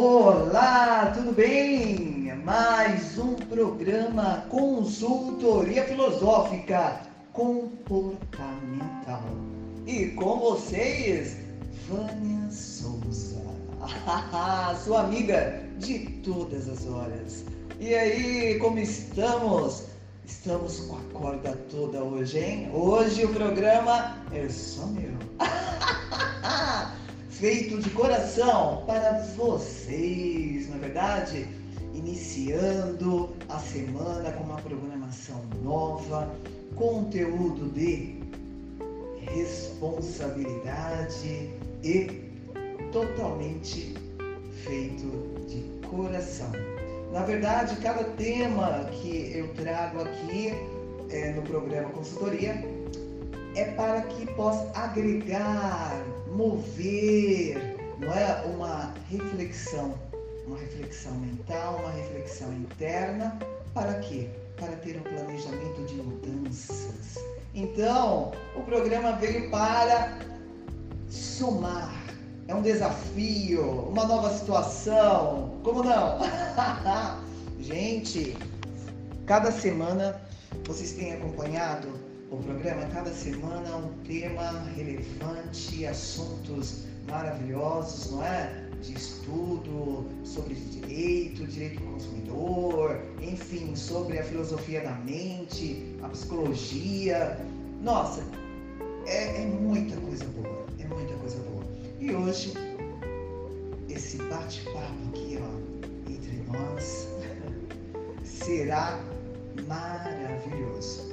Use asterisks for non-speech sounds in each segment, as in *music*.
Olá, tudo bem? Mais um programa Consultoria Filosófica Comportamental. E com vocês, Vânia Souza, *laughs* sua amiga de todas as horas. E aí, como estamos? Estamos com a corda toda hoje, hein? Hoje o programa é só meu. *laughs* Feito de coração para vocês, na é verdade? Iniciando a semana com uma programação nova, conteúdo de responsabilidade e totalmente feito de coração. Na verdade, cada tema que eu trago aqui é, no programa Consultoria é para que possa agregar, mover, não é uma reflexão, uma reflexão mental, uma reflexão interna, para quê? Para ter um planejamento de mudanças. Então, o programa veio para somar é um desafio, uma nova situação. Como não? *laughs* Gente, cada semana vocês têm acompanhado o programa, cada semana um tema relevante, assuntos maravilhosos, não é? De estudo sobre direito, direito do consumidor, enfim, sobre a filosofia da mente, a psicologia. Nossa, é, é muita coisa boa, é muita coisa boa. E hoje, esse bate-papo aqui, ó, entre nós, *laughs* será maravilhoso.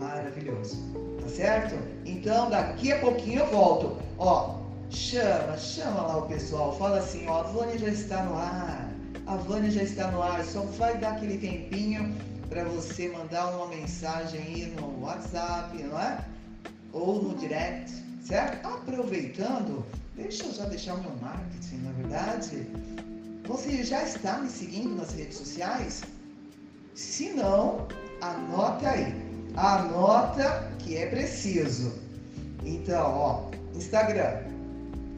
Maravilhoso. Tá certo? Então, daqui a pouquinho eu volto. Ó, chama, chama lá o pessoal. Fala assim, ó, a Vânia já está no ar. A Vânia já está no ar. Só vai dar aquele tempinho para você mandar uma mensagem aí no WhatsApp, não é? Ou no direct, certo? Aproveitando, Deixa eu já deixar o meu marketing, na verdade. Você já está me seguindo nas redes sociais? Se não, anota aí. Anota que é preciso. Então, ó, Instagram,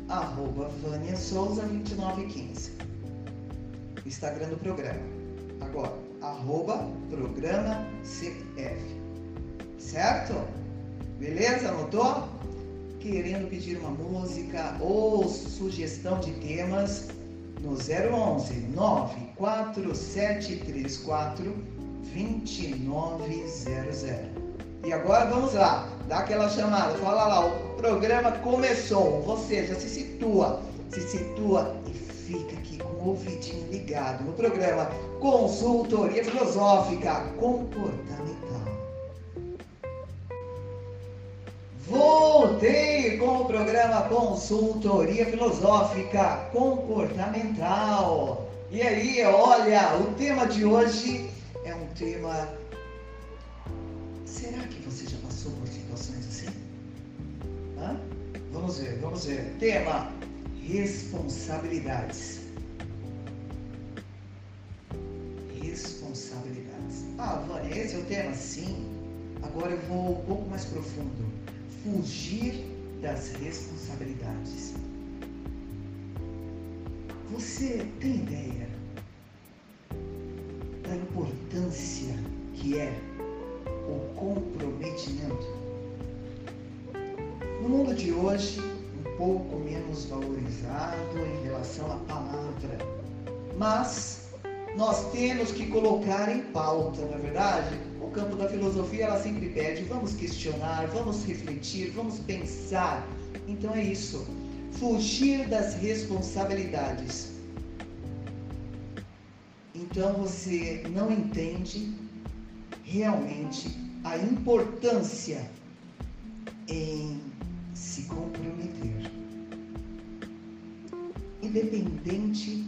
arroba Vânia Souza 2915. Instagram do programa. Agora, arroba programa CF. Certo? Beleza? Anotou? querendo pedir uma música ou sugestão de temas no 011 94734 2900. E agora vamos lá, dá aquela chamada, fala lá, o programa começou, você já se situa, se situa e fica aqui com o ouvidinho ligado no programa Consultoria Filosófica Comportamental. Voltei com o programa Consultoria Filosófica Comportamental. E aí, olha, o tema de hoje tema. Será que você já passou por situações assim? Hã? Vamos ver, vamos ver. Tema: responsabilidades. Responsabilidades. Ah, Vânia, esse é o tema? Sim. Agora eu vou um pouco mais profundo fugir das responsabilidades. Você tem ideia da importância que é o comprometimento? No mundo de hoje, um pouco menos valorizado em relação à palavra, mas nós temos que colocar em pauta, na é verdade? campo da filosofia, ela sempre pede: vamos questionar, vamos refletir, vamos pensar. Então é isso. Fugir das responsabilidades. Então você não entende realmente a importância em se comprometer. Independente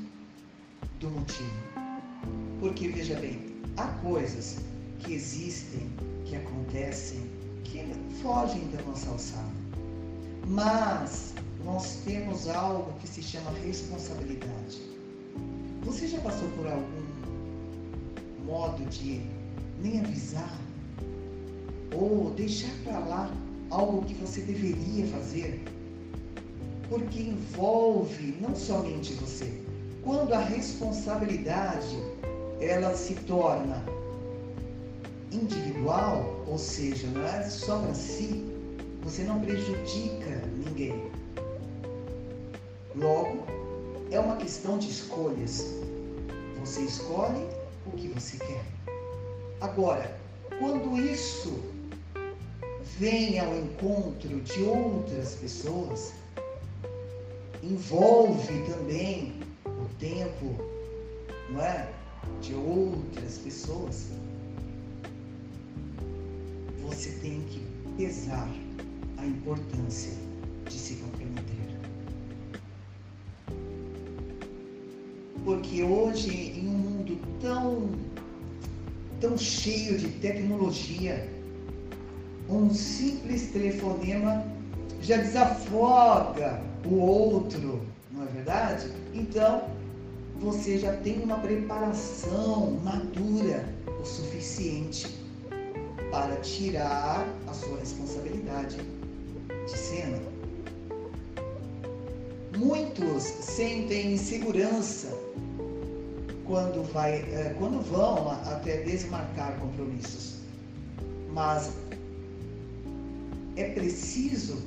do motivo. Porque veja bem, há coisas que existem, que acontecem, que fogem da nossa alçada. Mas nós temos algo que se chama responsabilidade. Você já passou por algum modo de nem avisar ou deixar para lá algo que você deveria fazer? Porque envolve não somente você, quando a responsabilidade ela se torna individual, ou seja, não é só para si, você não prejudica ninguém. Logo, é uma questão de escolhas. Você escolhe o que você quer. Agora, quando isso vem ao encontro de outras pessoas, envolve também o tempo, não é? De outras pessoas, você tem que pesar a importância de se comprometer. Porque hoje, em um mundo tão, tão cheio de tecnologia, um simples telefonema já desafoga o outro, não é verdade? Então, você já tem uma preparação madura o suficiente para tirar a sua responsabilidade de cena. Muitos sentem insegurança quando, vai, eh, quando vão até desmarcar compromissos. Mas é preciso,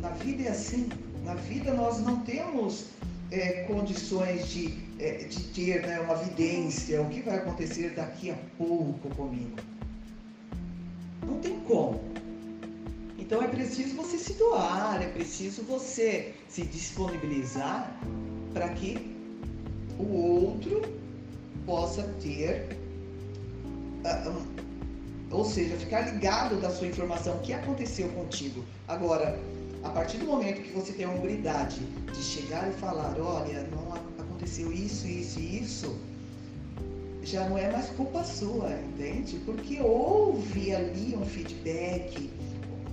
na vida é assim, na vida nós não temos é, condições de, é, de ter né, uma vidência, o que vai acontecer daqui a pouco comigo. Não tem como. Então é preciso você se doar, é preciso você se disponibilizar para que o outro possa ter, uh, um, ou seja, ficar ligado da sua informação, o que aconteceu contigo. Agora, a partir do momento que você tem a humildade de chegar e falar, olha, não aconteceu isso, isso e isso, já não é mais culpa sua, entende? Porque houve ali um feedback,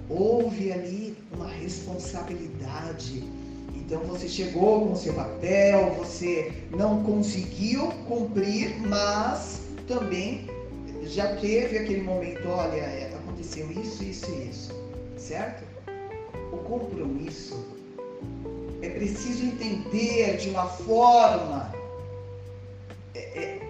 houve ali uma responsabilidade. Então você chegou com seu papel, você não conseguiu cumprir, mas também já teve aquele momento, olha, é, aconteceu isso, isso e isso, certo? O compromisso é preciso entender de uma forma é, é,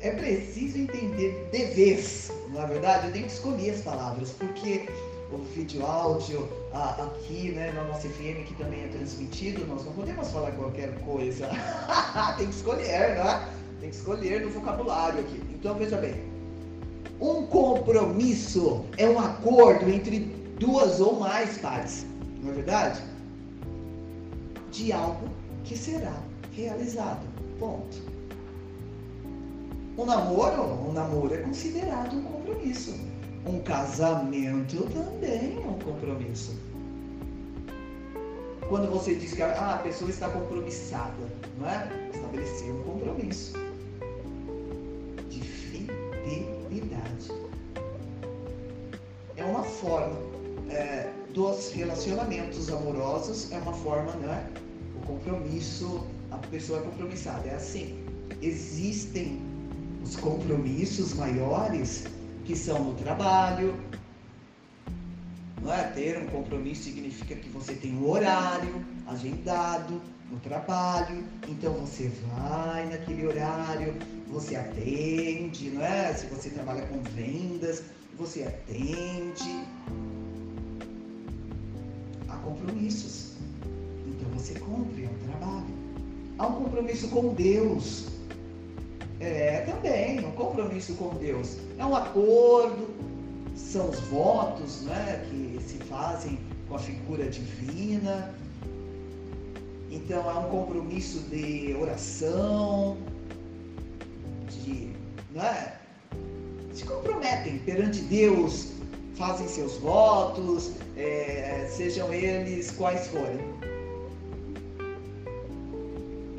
é preciso entender de vez, na é verdade, eu tenho que escolher as palavras, porque o vídeo áudio a, aqui, né, na nossa FM, que também é transmitido, nós não podemos falar qualquer coisa. *laughs* Tem que escolher, né? Tem que escolher no vocabulário aqui. Então veja bem. Um compromisso é um acordo entre duas ou mais partes, não é verdade? De algo que será realizado. Ponto. Um namoro, um namoro é considerado um compromisso. Um casamento também é um compromisso. Quando você diz que ah, a pessoa está compromissada, não é? Estabelecer um compromisso de fidelidade. É uma forma é, dos relacionamentos amorosos, é uma forma, não é? O compromisso, a pessoa é compromissada. É assim. Existem os compromissos maiores que são no trabalho. Não é? Ter um compromisso significa que você tem um horário agendado no trabalho, então você vai naquele horário, você atende, não é? Se você trabalha com vendas, você atende. Há compromissos. Então você cumpre, é um trabalho. Há um compromisso com Deus. É também um compromisso com Deus. É um acordo, são os votos né, que se fazem com a figura divina. Então é um compromisso de oração, de. Não é? Se comprometem perante Deus, fazem seus votos, é, sejam eles quais forem.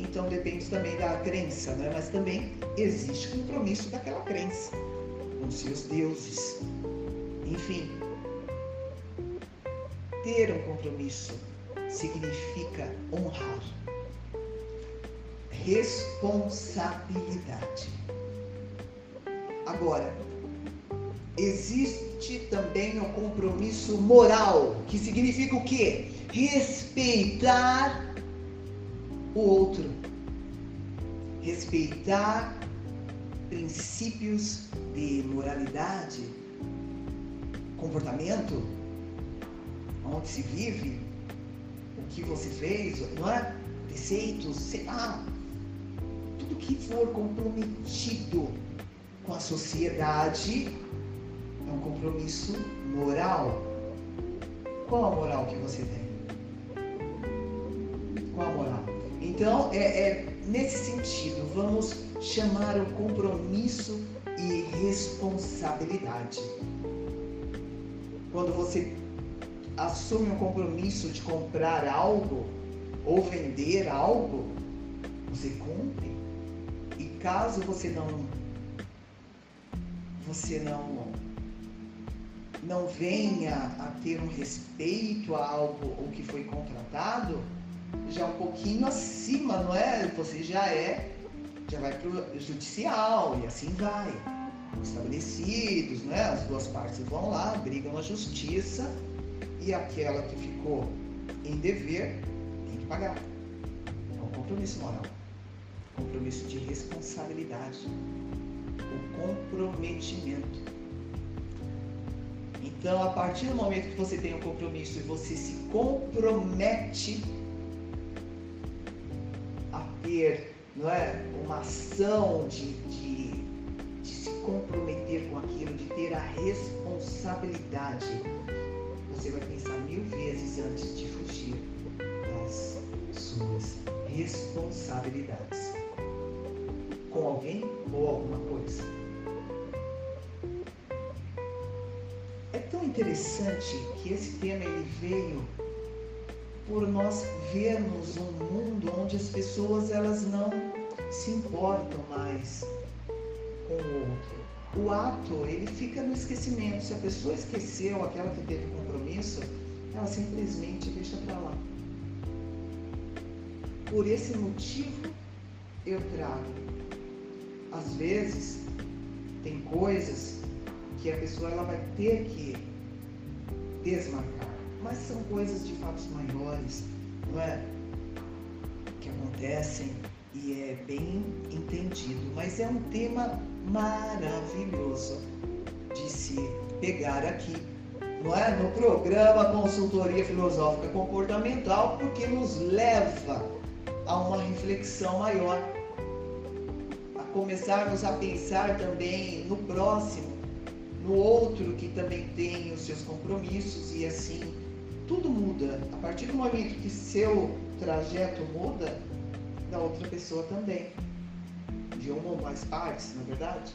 Então depende também da crença, né? mas também existe compromisso daquela crença com seus deuses. Enfim, ter um compromisso significa honrar. Responsabilidade. Agora, existe também um compromisso moral, que significa o quê? Respeitar o outro, respeitar princípios de moralidade, comportamento, onde se vive, o que você fez, não é? Preceitos, sei lá, tudo que for comprometido com a sociedade é um compromisso moral. Qual a moral que você tem? Então, é, é nesse sentido, vamos chamar o compromisso e responsabilidade. Quando você assume um compromisso de comprar algo ou vender algo, você cumpre. E caso você não você não não venha a ter um respeito a algo o que foi contratado, já um pouquinho acima, não é? Você já é, já vai para o judicial e assim vai. Estabelecidos, né? As duas partes vão lá, brigam na justiça e aquela que ficou em dever tem que pagar. É um compromisso moral, compromisso de responsabilidade, o comprometimento. Então, a partir do momento que você tem um compromisso e você se compromete ter não é, uma ação de, de, de se comprometer com aquilo, de ter a responsabilidade, você vai pensar mil vezes antes de fugir das suas responsabilidades com alguém ou alguma coisa. tão interessante que esse tema ele veio por nós vermos um mundo onde as pessoas elas não se importam mais com o outro. O ato, ele fica no esquecimento. Se a pessoa esqueceu aquela que teve compromisso, ela simplesmente deixa para lá. Por esse motivo, eu trago. Às vezes, tem coisas que a pessoa ela vai ter que desmarcar. Mas são coisas de fatos maiores, não é? Que acontecem e é bem entendido. Mas é um tema maravilhoso de se pegar aqui, não é? No programa Consultoria Filosófica Comportamental, porque nos leva a uma reflexão maior, a começarmos a pensar também no próximo no outro que também tem os seus compromissos e assim tudo muda. A partir do momento que seu trajeto muda, da outra pessoa também. De uma ou mais partes, na é verdade.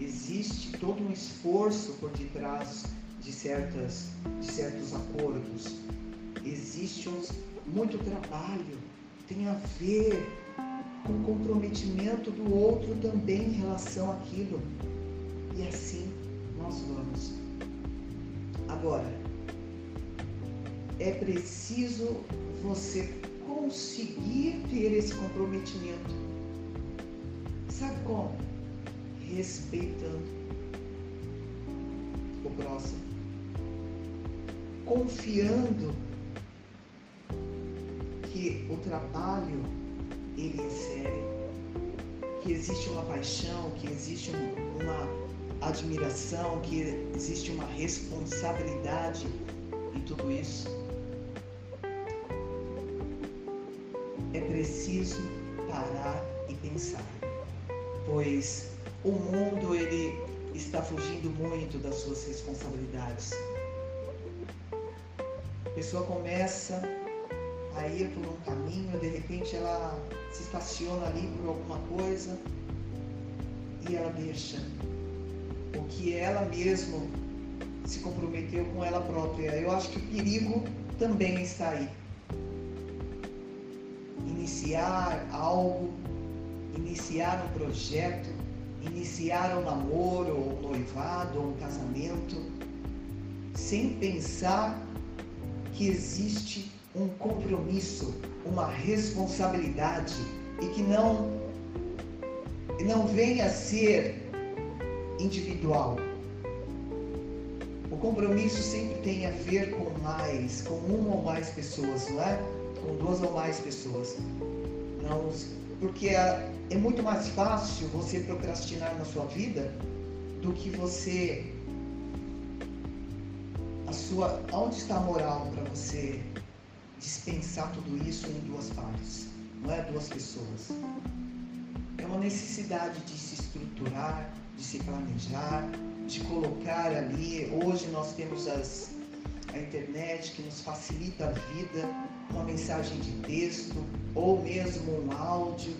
Existe todo um esforço por detrás de, certas, de certos acordos. Existe um, muito trabalho, tem a ver com o comprometimento do outro também em relação àquilo. E assim nós vamos. Agora, é preciso você conseguir ter esse comprometimento. Sabe como? Respeitando o próximo. Confiando que o trabalho ele é que existe uma paixão, que existe uma admiração, que existe uma responsabilidade em tudo isso. É preciso parar e pensar, pois o mundo ele está fugindo muito das suas responsabilidades. A pessoa começa a ir por um caminho, de repente ela se estaciona ali por alguma coisa e ela deixa o que ela mesma se comprometeu com ela própria. Eu acho que o perigo também está aí. Iniciar algo, iniciar um projeto, iniciar um namoro, ou um noivado, ou um casamento, sem pensar que existe um compromisso, uma responsabilidade e que não não venha a ser individual. O compromisso sempre tem a ver com mais, com uma ou mais pessoas, não é? Com duas ou mais pessoas. Não, porque é, é muito mais fácil você procrastinar na sua vida do que você a sua onde está a moral para você dispensar tudo isso em duas partes, não é duas pessoas. É uma necessidade de se estruturar, de se planejar, de colocar ali. Hoje nós temos as, a internet que nos facilita a vida, uma mensagem de texto ou mesmo um áudio.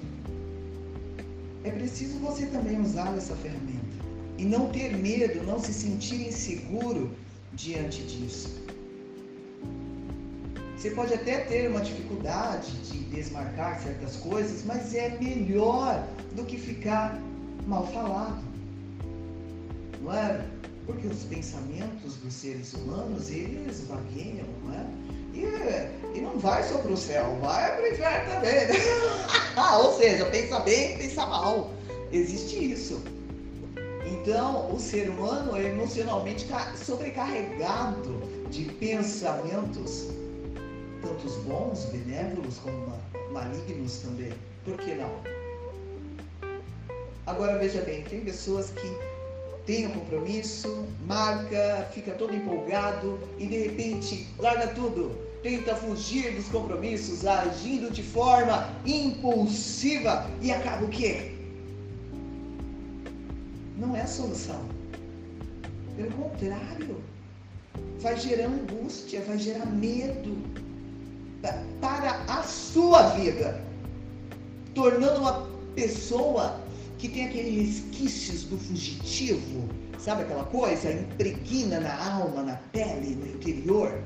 É preciso você também usar essa ferramenta e não ter medo, não se sentir inseguro diante disso. Você pode até ter uma dificuldade de desmarcar certas coisas, mas é melhor do que ficar mal falado. Não é? Porque os pensamentos dos seres humanos, eles vagueiam, não é? E, e não vai só para o céu, vai para o inferno também. Né? *laughs* Ou seja, pensa bem, pensa mal. Existe isso. Então, o ser humano é emocionalmente sobrecarregado de pensamentos, tantos bons, benévolos, como malignos também. Por que não? Agora veja bem, tem pessoas que têm um compromisso, marca, fica todo empolgado e de repente larga tudo, tenta fugir dos compromissos, agindo de forma impulsiva e acaba o quê? não é a solução. Pelo contrário, vai gerar angústia, vai gerar medo para a sua vida, tornando uma pessoa que tem aqueles resquícios do fugitivo, sabe aquela coisa? Impregna na alma, na pele, no interior.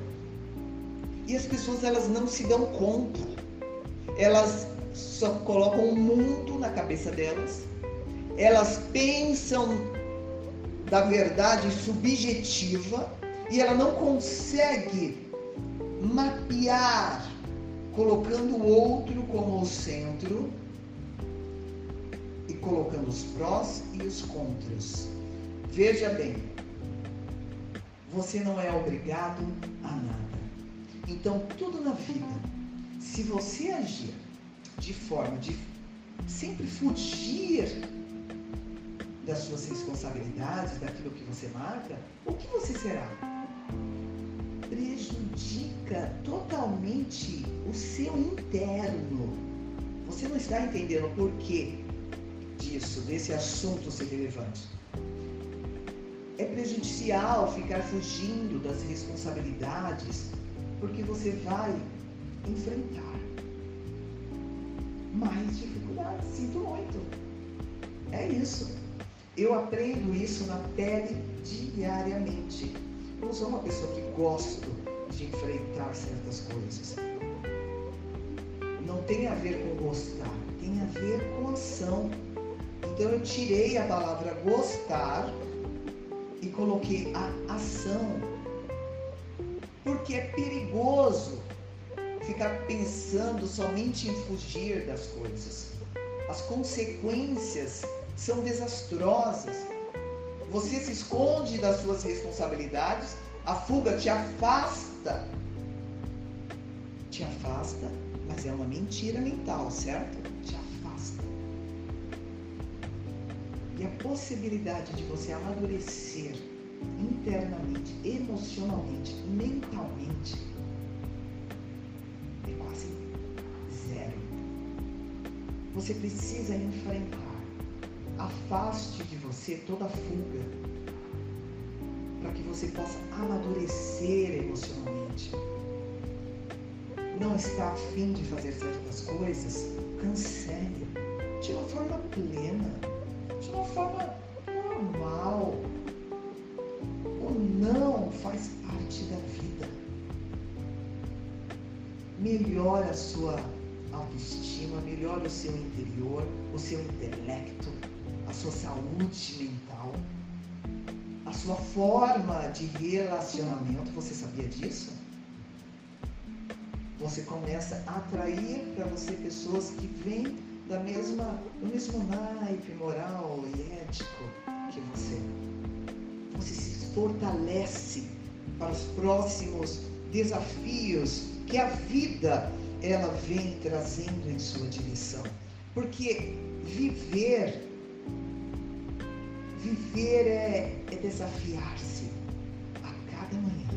E as pessoas elas não se dão conta. Elas só colocam o mundo na cabeça delas elas pensam da verdade subjetiva e ela não consegue mapear colocando o outro como o centro e colocando os prós e os contras. Veja bem, você não é obrigado a nada. Então, tudo na vida, se você agir de forma de sempre fugir das suas responsabilidades, daquilo que você marca, o que você será? Prejudica totalmente o seu interno. Você não está entendendo o porquê disso, desse assunto ser relevante. É prejudicial ficar fugindo das responsabilidades, porque você vai enfrentar mais dificuldades. Sinto muito. É isso. Eu aprendo isso na pele diariamente. Eu sou uma pessoa que gosto de enfrentar certas coisas. Não tem a ver com gostar, tem a ver com ação. Então eu tirei a palavra gostar e coloquei a ação. Porque é perigoso ficar pensando somente em fugir das coisas. As consequências são desastrosas. Você se esconde das suas responsabilidades, a fuga te afasta. Te afasta, mas é uma mentira mental, certo? Te afasta. E a possibilidade de você amadurecer internamente, emocionalmente, mentalmente, é quase zero. Você precisa enfrentar afaste de você toda fuga, para que você possa amadurecer emocionalmente. Não está afim de fazer certas coisas? Cancele de uma forma plena, de uma forma normal. Não faz parte da vida. Melhora a sua autoestima, melhora o seu interior, o seu intelecto, a sua saúde mental, a sua forma de relacionamento. Você sabia disso? Você começa a atrair para você pessoas que vêm da mesma, do mesmo naipe moral e ético que você. Fortalece para os próximos desafios que a vida ela vem trazendo em sua direção. Porque viver, viver é, é desafiar-se a cada manhã.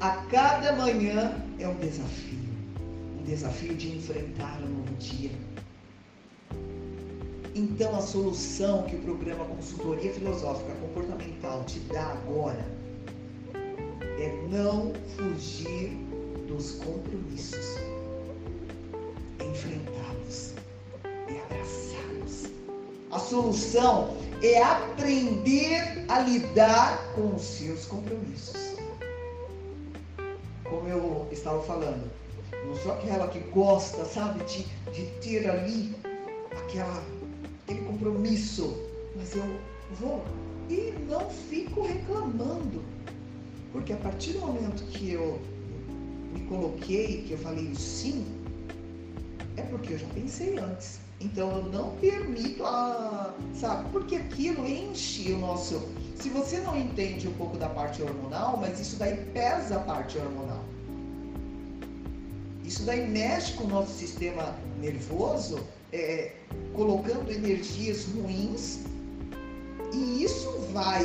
A cada manhã é um desafio. Um desafio de enfrentar um novo dia. Então, a solução que o programa Consultoria Filosófica Comportamental te dá agora é não fugir dos compromissos, é enfrentá-los, é abraçá-los. A solução é aprender a lidar com os seus compromissos. Como eu estava falando, não sou aquela que gosta, sabe, de, de ter ali aquela, aquele compromisso, mas eu vou e não fico reclamando porque a partir do momento que eu me coloquei, que eu falei sim, é porque eu já pensei antes. Então eu não permito a. Sabe? Porque aquilo enche o nosso. Se você não entende um pouco da parte hormonal, mas isso daí pesa a parte hormonal. Isso daí mexe com o nosso sistema nervoso, é, colocando energias ruins, e isso vai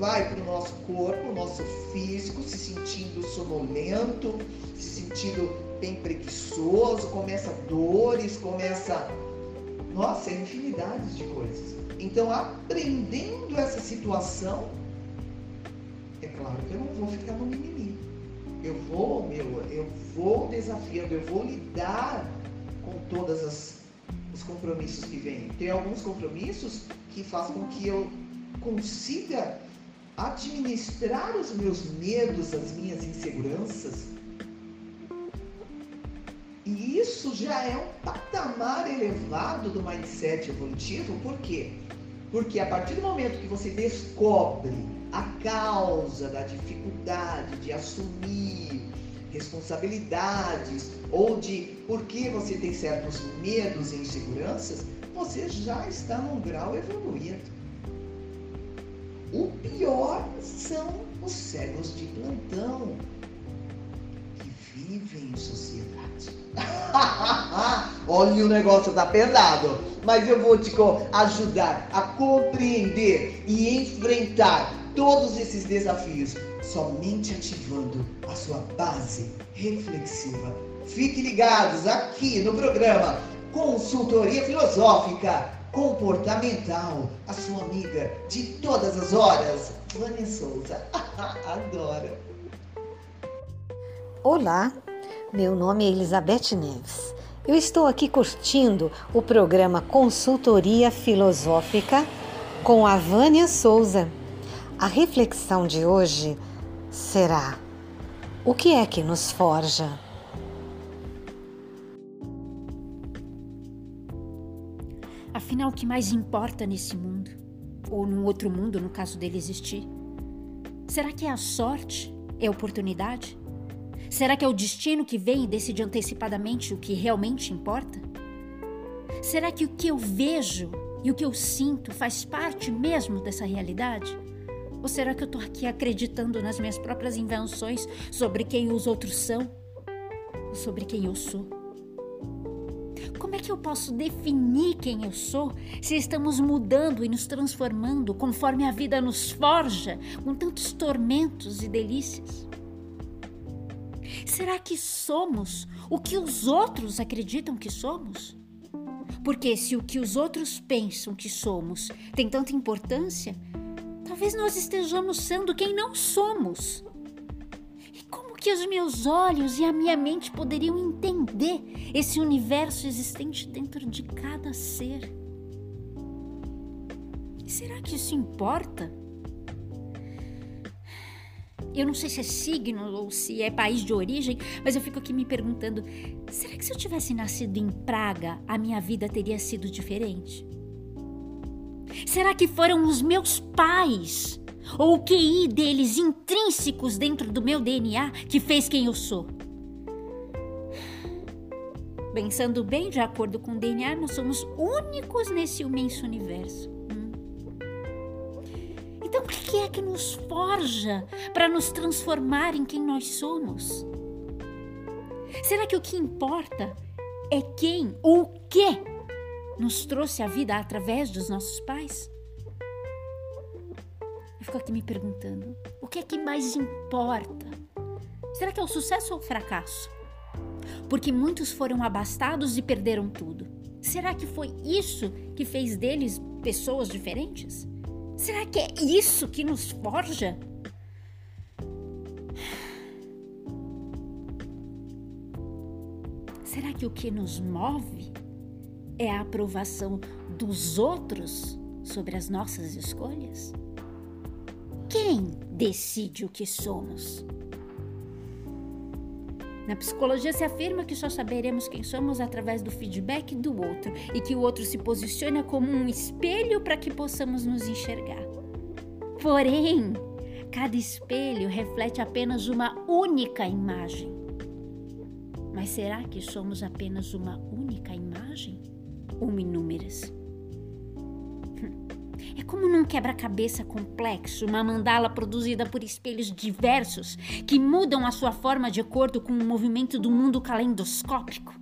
vai para o nosso corpo, nosso físico, se sentindo sonolento, se sentindo bem preguiçoso, começa dores, começa. Nossa, é infinidade de coisas. Então, aprendendo essa situação, é claro que eu não vou ficar no mimimi. Eu vou, meu, eu vou desafiando, eu vou lidar com todas as os compromissos que vêm. Tem alguns compromissos que fazem com que eu consiga administrar os meus medos, as minhas inseguranças. E isso já é um patamar elevado do mindset evolutivo, por quê? Porque a partir do momento que você descobre a causa da dificuldade de assumir responsabilidades ou de por que você tem certos medos e inseguranças, você já está num grau evoluído. O pior são os cegos de plantão que vivem em sociedade. *laughs* Olha, o negócio tá pesado, mas eu vou te ajudar a compreender e enfrentar todos esses desafios somente ativando a sua base reflexiva. Fique ligados aqui no programa Consultoria Filosófica comportamental, a sua amiga de todas as horas, Vânia Souza. *laughs* Adoro. Olá, meu nome é Elizabeth Neves. Eu estou aqui curtindo o programa Consultoria Filosófica com a Vânia Souza. A reflexão de hoje será: o que é que nos forja? Afinal, o que mais importa nesse mundo? Ou num outro mundo, no caso dele existir? Será que é a sorte? É a oportunidade? Será que é o destino que vem e decide antecipadamente o que realmente importa? Será que o que eu vejo e o que eu sinto faz parte mesmo dessa realidade? Ou será que eu estou aqui acreditando nas minhas próprias invenções sobre quem os outros são? Ou sobre quem eu sou? Como é que eu posso definir quem eu sou se estamos mudando e nos transformando conforme a vida nos forja com tantos tormentos e delícias? Será que somos o que os outros acreditam que somos? Porque se o que os outros pensam que somos tem tanta importância, talvez nós estejamos sendo quem não somos que os meus olhos e a minha mente poderiam entender esse universo existente dentro de cada ser? Será que isso importa? Eu não sei se é signo ou se é país de origem, mas eu fico aqui me perguntando: será que se eu tivesse nascido em Praga, a minha vida teria sido diferente? Será que foram os meus pais ou o QI deles intrínsecos dentro do meu DNA que fez quem eu sou. Pensando bem, de acordo com o DNA, nós somos únicos nesse imenso universo. Hum. Então, o que é que nos forja para nos transformar em quem nós somos? Será que o que importa é quem ou o que nos trouxe a vida através dos nossos pais? Eu fico aqui me perguntando: o que é que mais importa? Será que é o sucesso ou o fracasso? Porque muitos foram abastados e perderam tudo. Será que foi isso que fez deles pessoas diferentes? Será que é isso que nos forja? Será que o que nos move é a aprovação dos outros sobre as nossas escolhas? Quem decide o que somos? Na psicologia se afirma que só saberemos quem somos através do feedback do outro e que o outro se posiciona como um espelho para que possamos nos enxergar. Porém, cada espelho reflete apenas uma única imagem. Mas será que somos apenas uma única imagem? Ou inúmeras? É como num quebra-cabeça complexo, uma mandala produzida por espelhos diversos que mudam a sua forma de acordo com o movimento do mundo calendoscópico.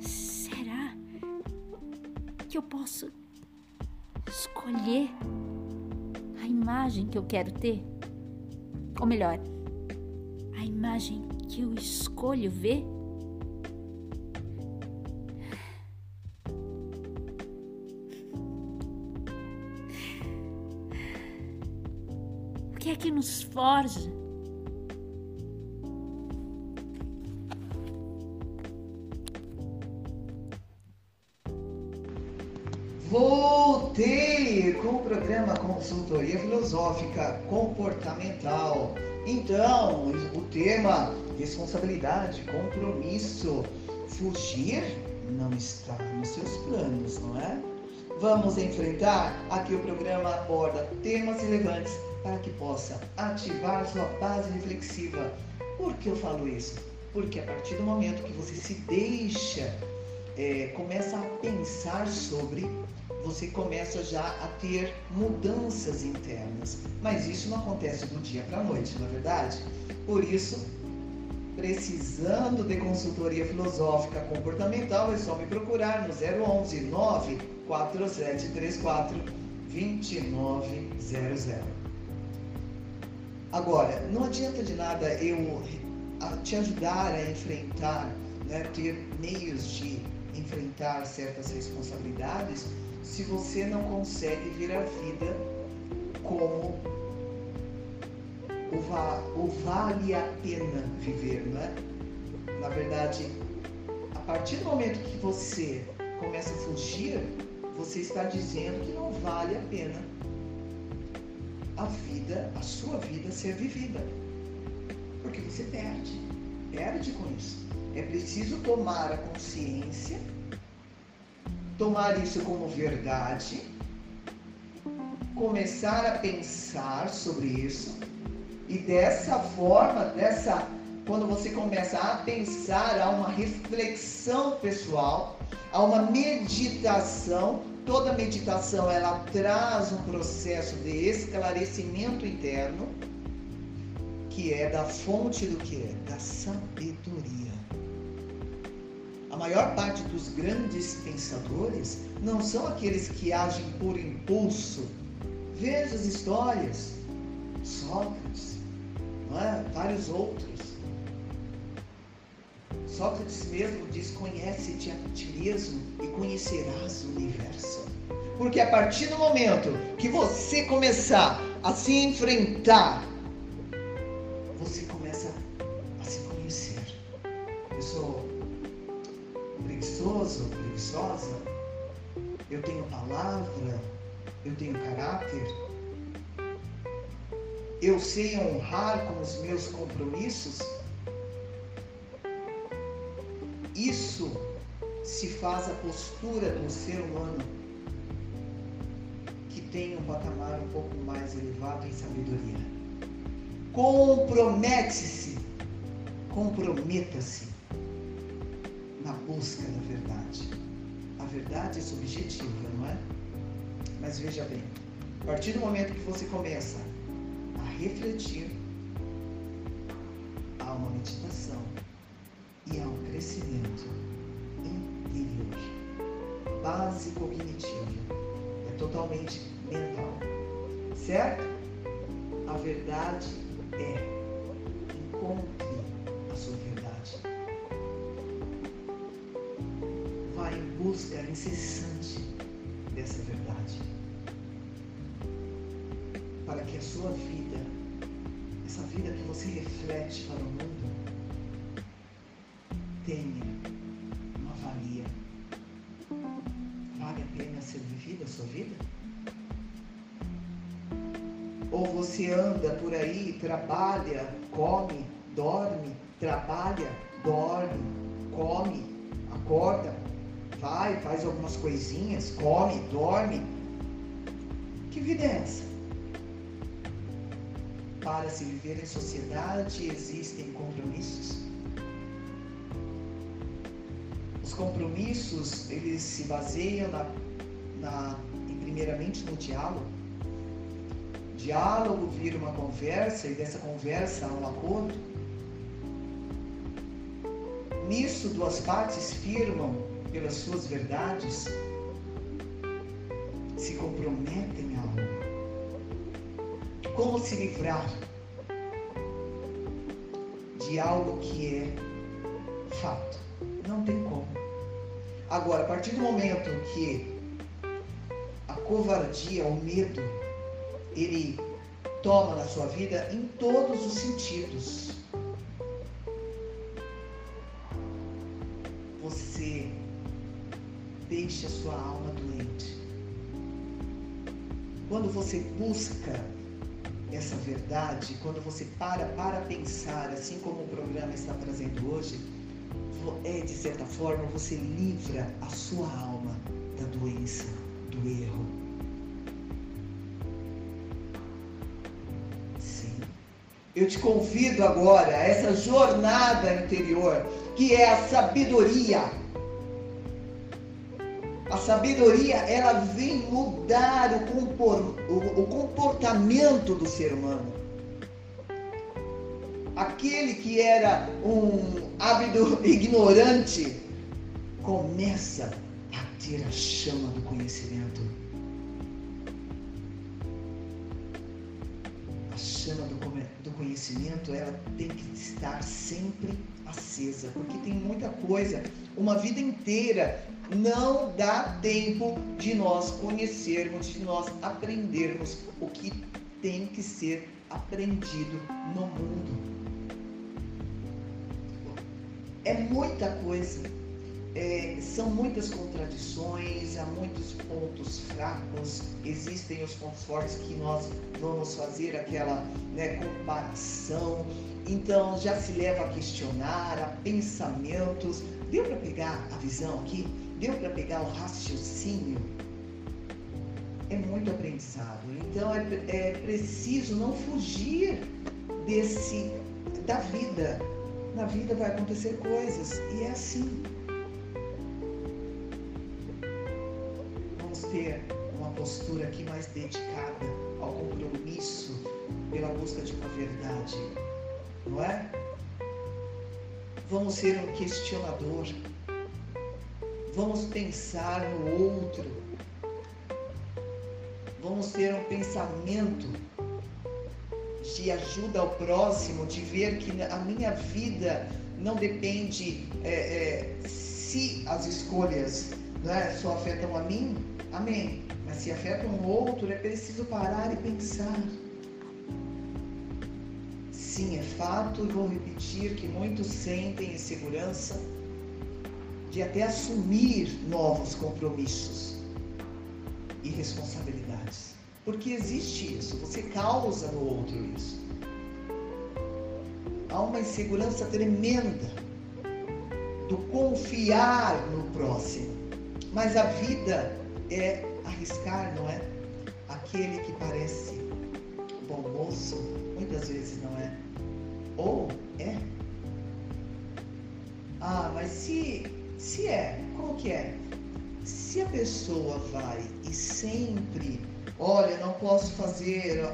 Será que eu posso escolher a imagem que eu quero ter? Ou melhor, a imagem que eu escolho ver? O que é que nos forja? Voltei com o programa Consultoria Filosófica Comportamental. Então, o tema responsabilidade, compromisso, fugir não está nos seus planos, não é? Vamos enfrentar? Aqui o programa aborda temas relevantes para que possa ativar sua base reflexiva. Por que eu falo isso? Porque a partir do momento que você se deixa, é, começa a pensar sobre você começa já a ter mudanças internas. Mas isso não acontece do dia para a noite, não é verdade? Por isso, precisando de consultoria filosófica comportamental, é só me procurar no 011 94734 2900. Agora, não adianta de nada eu te ajudar a enfrentar, né, ter meios de enfrentar certas responsabilidades se você não consegue ver a vida como o, va o vale a pena viver, não é? Na verdade, a partir do momento que você começa a fugir, você está dizendo que não vale a pena a vida, a sua vida ser vivida. Porque você perde, perde com isso. É preciso tomar a consciência tomar isso como verdade, começar a pensar sobre isso e dessa forma, dessa quando você começa a pensar, há uma reflexão pessoal, há uma meditação. Toda meditação ela traz um processo de esclarecimento interno, que é da fonte do que é? Da sabedoria. A maior parte dos grandes pensadores não são aqueles que agem por impulso. Veja as histórias. Sócrates? Vários outros. Sócrates mesmo diz: conhece-te a ti mesmo e conhecerás o universo. Porque a partir do momento que você começar a se enfrentar preguiçoso, preguiçosa, eu tenho palavra, eu tenho caráter, eu sei honrar com os meus compromissos. Isso se faz a postura do ser humano que tem um patamar um pouco mais elevado em sabedoria. Compromete-se, comprometa-se na busca da verdade. A verdade é subjetiva, não é? Mas veja bem, a partir do momento que você começa refletir, há uma meditação e há um crescimento interior, base cognitiva, é totalmente mental, certo? A verdade é encontre a sua verdade. Vá em busca incessante dessa verdade. Para que a sua vida, vida que você reflete para o mundo, tenha uma valia. Vale a pena ser vivida a sua vida? Ou você anda por aí, trabalha, come, dorme, trabalha, dorme, come, acorda, vai, faz algumas coisinhas, come, dorme. Que vida é essa? Para se viver em sociedade existem compromissos. Os compromissos, eles se baseiam na, na, primeiramente no diálogo. Diálogo vira uma conversa e dessa conversa há um acordo. Nisso, duas partes firmam pelas suas verdades, se comprometem. Como se livrar de algo que é fato? Não tem como. Agora, a partir do momento que a covardia, o medo, ele toma na sua vida em todos os sentidos. Você deixa a sua alma doente. Quando você busca essa verdade, quando você para para pensar, assim como o programa está trazendo hoje, é de certa forma você livra a sua alma da doença, do erro, Eu te convido agora a essa jornada interior, que é a sabedoria. A sabedoria, ela vem mudar o, comportamento do ser humano. Aquele que era um hábito *laughs* ignorante começa a ter a chama do conhecimento chama do, do conhecimento ela tem que estar sempre acesa, porque tem muita coisa, uma vida inteira não dá tempo de nós conhecermos, de nós aprendermos o que tem que ser aprendido no mundo. É muita coisa é, são muitas contradições, há muitos pontos fracos, existem os pontos fortes que nós vamos fazer aquela né, comparação. Então já se leva a questionar, a pensamentos. Deu para pegar a visão aqui? Deu para pegar o raciocínio? É muito aprendizado. Então é, é preciso não fugir desse da vida. Na vida vai acontecer coisas e é assim. ter uma postura aqui mais dedicada ao compromisso pela busca de uma verdade, não é? Vamos ser um questionador, vamos pensar no outro, vamos ter um pensamento de ajuda ao próximo, de ver que a minha vida não depende é, é, se as escolhas né, só afetam a mim, Amém. Mas se afeta um outro, é preciso parar e pensar. Sim, é fato, e vou repetir que muitos sentem insegurança de até assumir novos compromissos e responsabilidades. Porque existe isso, você causa no outro isso. Há uma insegurança tremenda do confiar no próximo. Mas a vida é arriscar, não é? Aquele que parece bom moço, muitas vezes não é. Ou é. Ah, mas se, se é, como que é? Se a pessoa vai e sempre, olha, não posso fazer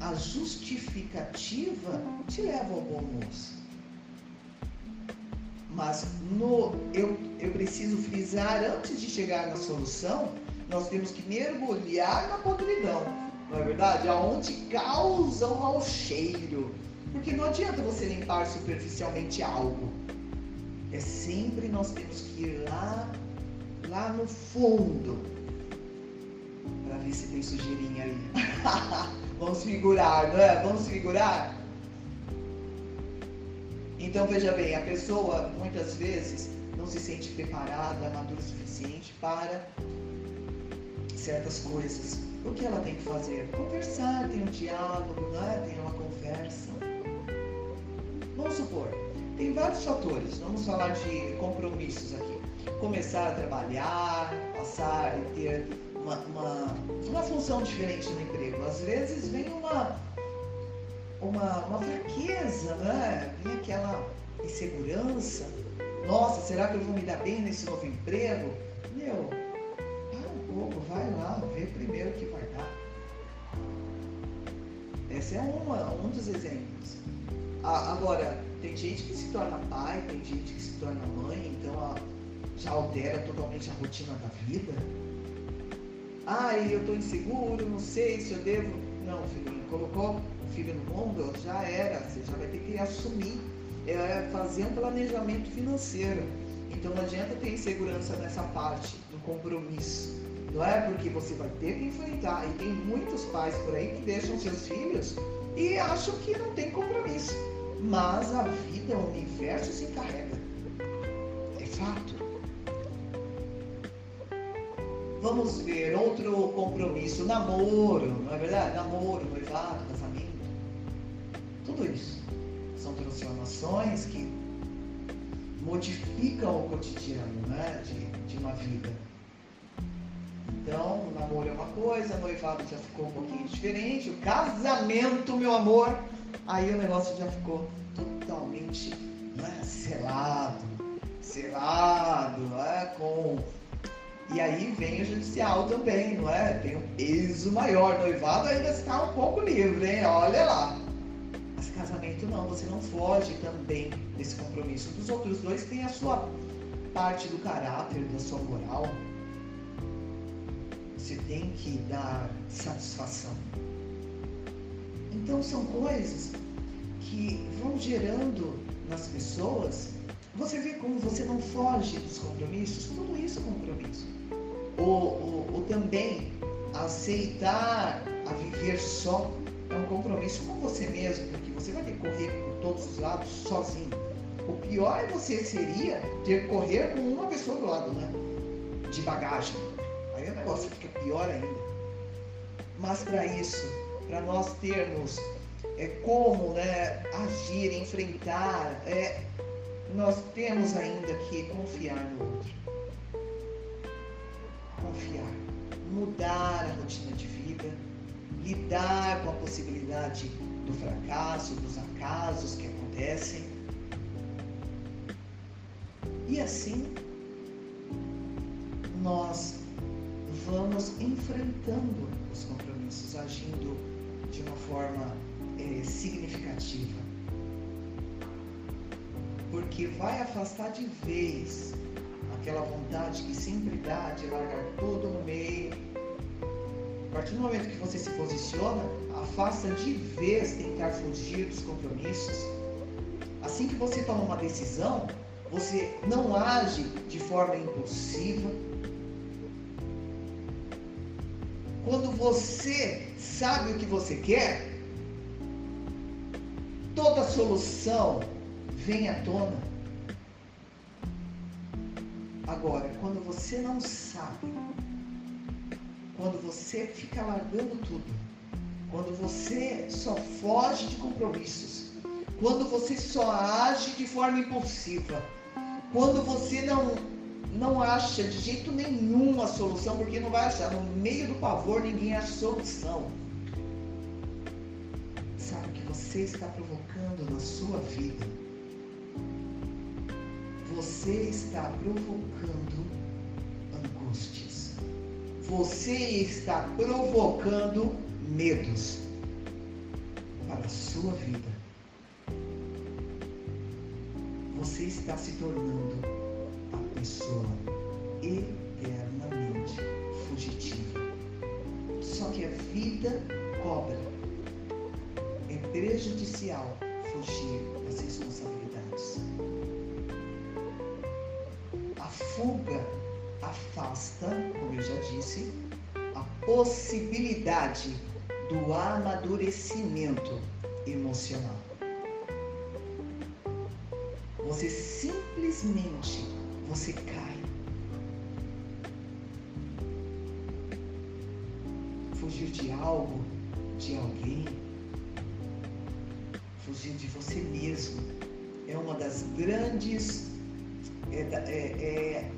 a justificativa, te leva ao bom moço. Mas no, eu, eu preciso frisar, antes de chegar na solução, nós temos que mergulhar na podridão. Não é verdade? Aonde causa um mau cheiro. Porque não adianta você limpar superficialmente algo. É sempre nós temos que ir lá, lá no fundo. Para ver se tem sujeirinha ali. *laughs* Vamos figurar, não é? Vamos figurar? Então veja bem, a pessoa muitas vezes não se sente preparada, madura o suficiente para certas coisas. O que ela tem que fazer? Conversar, tem um diálogo, né? tem uma conversa. Vamos supor, tem vários fatores, vamos falar de compromissos aqui. Começar a trabalhar, passar e ter uma, uma, uma função diferente no emprego. Às vezes vem uma uma, uma fraqueza, né? Vem aquela insegurança. Nossa, será que eu vou me dar bem nesse novo emprego? Meu, para um pouco, vai lá, vê primeiro o que vai dar. Esse é uma, um dos exemplos. Ah, agora, tem gente que se torna pai, tem gente que se torna mãe, então a, já altera totalmente a rotina da vida. Ah, eu estou inseguro, não sei se eu devo. Não, filhinho, colocou filho no mundo, já era, você já vai ter que assumir, é, fazer um planejamento financeiro. Então não adianta ter insegurança nessa parte do compromisso. Não é porque você vai ter que enfrentar. E tem muitos pais por aí que deixam seus filhos e acham que não tem compromisso. Mas a vida, o universo se encarrega. É fato. Vamos ver outro compromisso, namoro, não é verdade? Namoro, noivado, casamento. Tudo isso são transformações que modificam o cotidiano né, de, de uma vida. Então, o namoro é uma coisa, o noivado já ficou um pouquinho diferente, o casamento, meu amor, aí o negócio já ficou totalmente né, selado, selado, né, com. E aí vem o judicial também, não é? Tem um peso maior. Noivado ainda está um pouco livre, hein? Olha lá casamento não, você não foge também desse compromisso. Dos outros dois tem a sua parte do caráter, da sua moral. Você tem que dar satisfação. Então são coisas que vão gerando nas pessoas. Você vê como você não foge dos compromissos? Tudo isso é compromisso. Ou, ou, ou também aceitar a viver só é um compromisso com você mesmo, porque você vai ter que correr por todos os lados sozinho. O pior é você seria ter que correr com uma pessoa do lado, né? De bagagem. Aí o negócio fica pior ainda. Mas para isso, para nós termos é, como né, agir, enfrentar, é, nós temos ainda que confiar no outro. Confiar. Mudar a rotina de vida lidar com a possibilidade do fracasso, dos acasos que acontecem. E assim nós vamos enfrentando os compromissos, agindo de uma forma é, significativa. Porque vai afastar de vez aquela vontade que sempre dá de largar tudo no meio a partir do momento que você se posiciona, afasta de vez tentar fugir dos compromissos. Assim que você toma uma decisão, você não age de forma impulsiva. Quando você sabe o que você quer, toda solução vem à tona. Agora, quando você não sabe quando você fica largando tudo, quando você só foge de compromissos, quando você só age de forma impulsiva, quando você não não acha de jeito nenhum a solução, porque não vai achar. No meio do pavor ninguém acha solução. Sabe o que você está provocando na sua vida? Você está provocando angústias você está provocando medos para a sua vida. você está se tornando pessoa eternamente fugitiva. Só que a vida cobra. É prejudicial fugir das responsabilidades. A fuga afasta, como eu já disse, a possibilidade do amadurecimento emocional. Você simplesmente você cai. Fugir de algo, de alguém, fugir de você mesmo é uma das grandes é, é, é,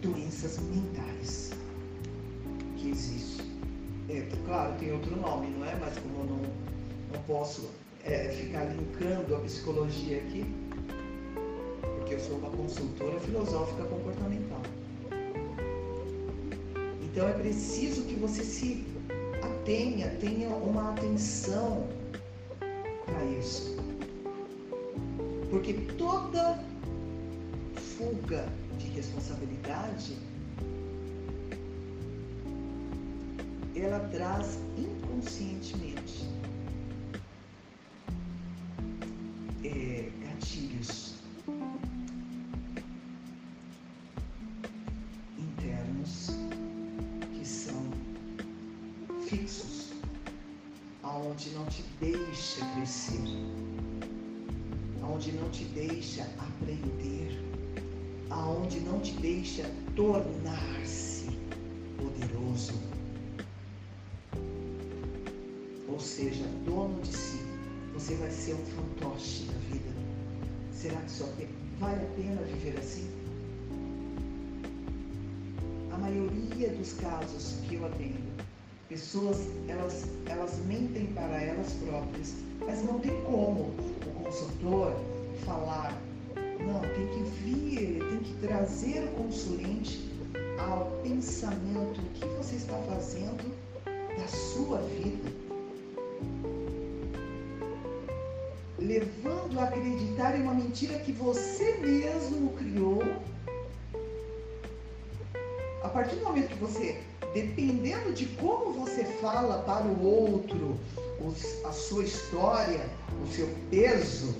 doenças mentais que existe. É, claro, tem outro nome, não é? Mas como eu não, não posso é, ficar linkando a psicologia aqui, eu sou uma consultora filosófica comportamental. Então é preciso que você se atenha, tenha uma atenção para isso. Porque toda fuga de responsabilidade ela traz inconscientemente consulente ao pensamento que você está fazendo da sua vida levando a acreditar em uma mentira que você mesmo criou. A partir do momento que você, dependendo de como você fala para o outro, a sua história, o seu peso,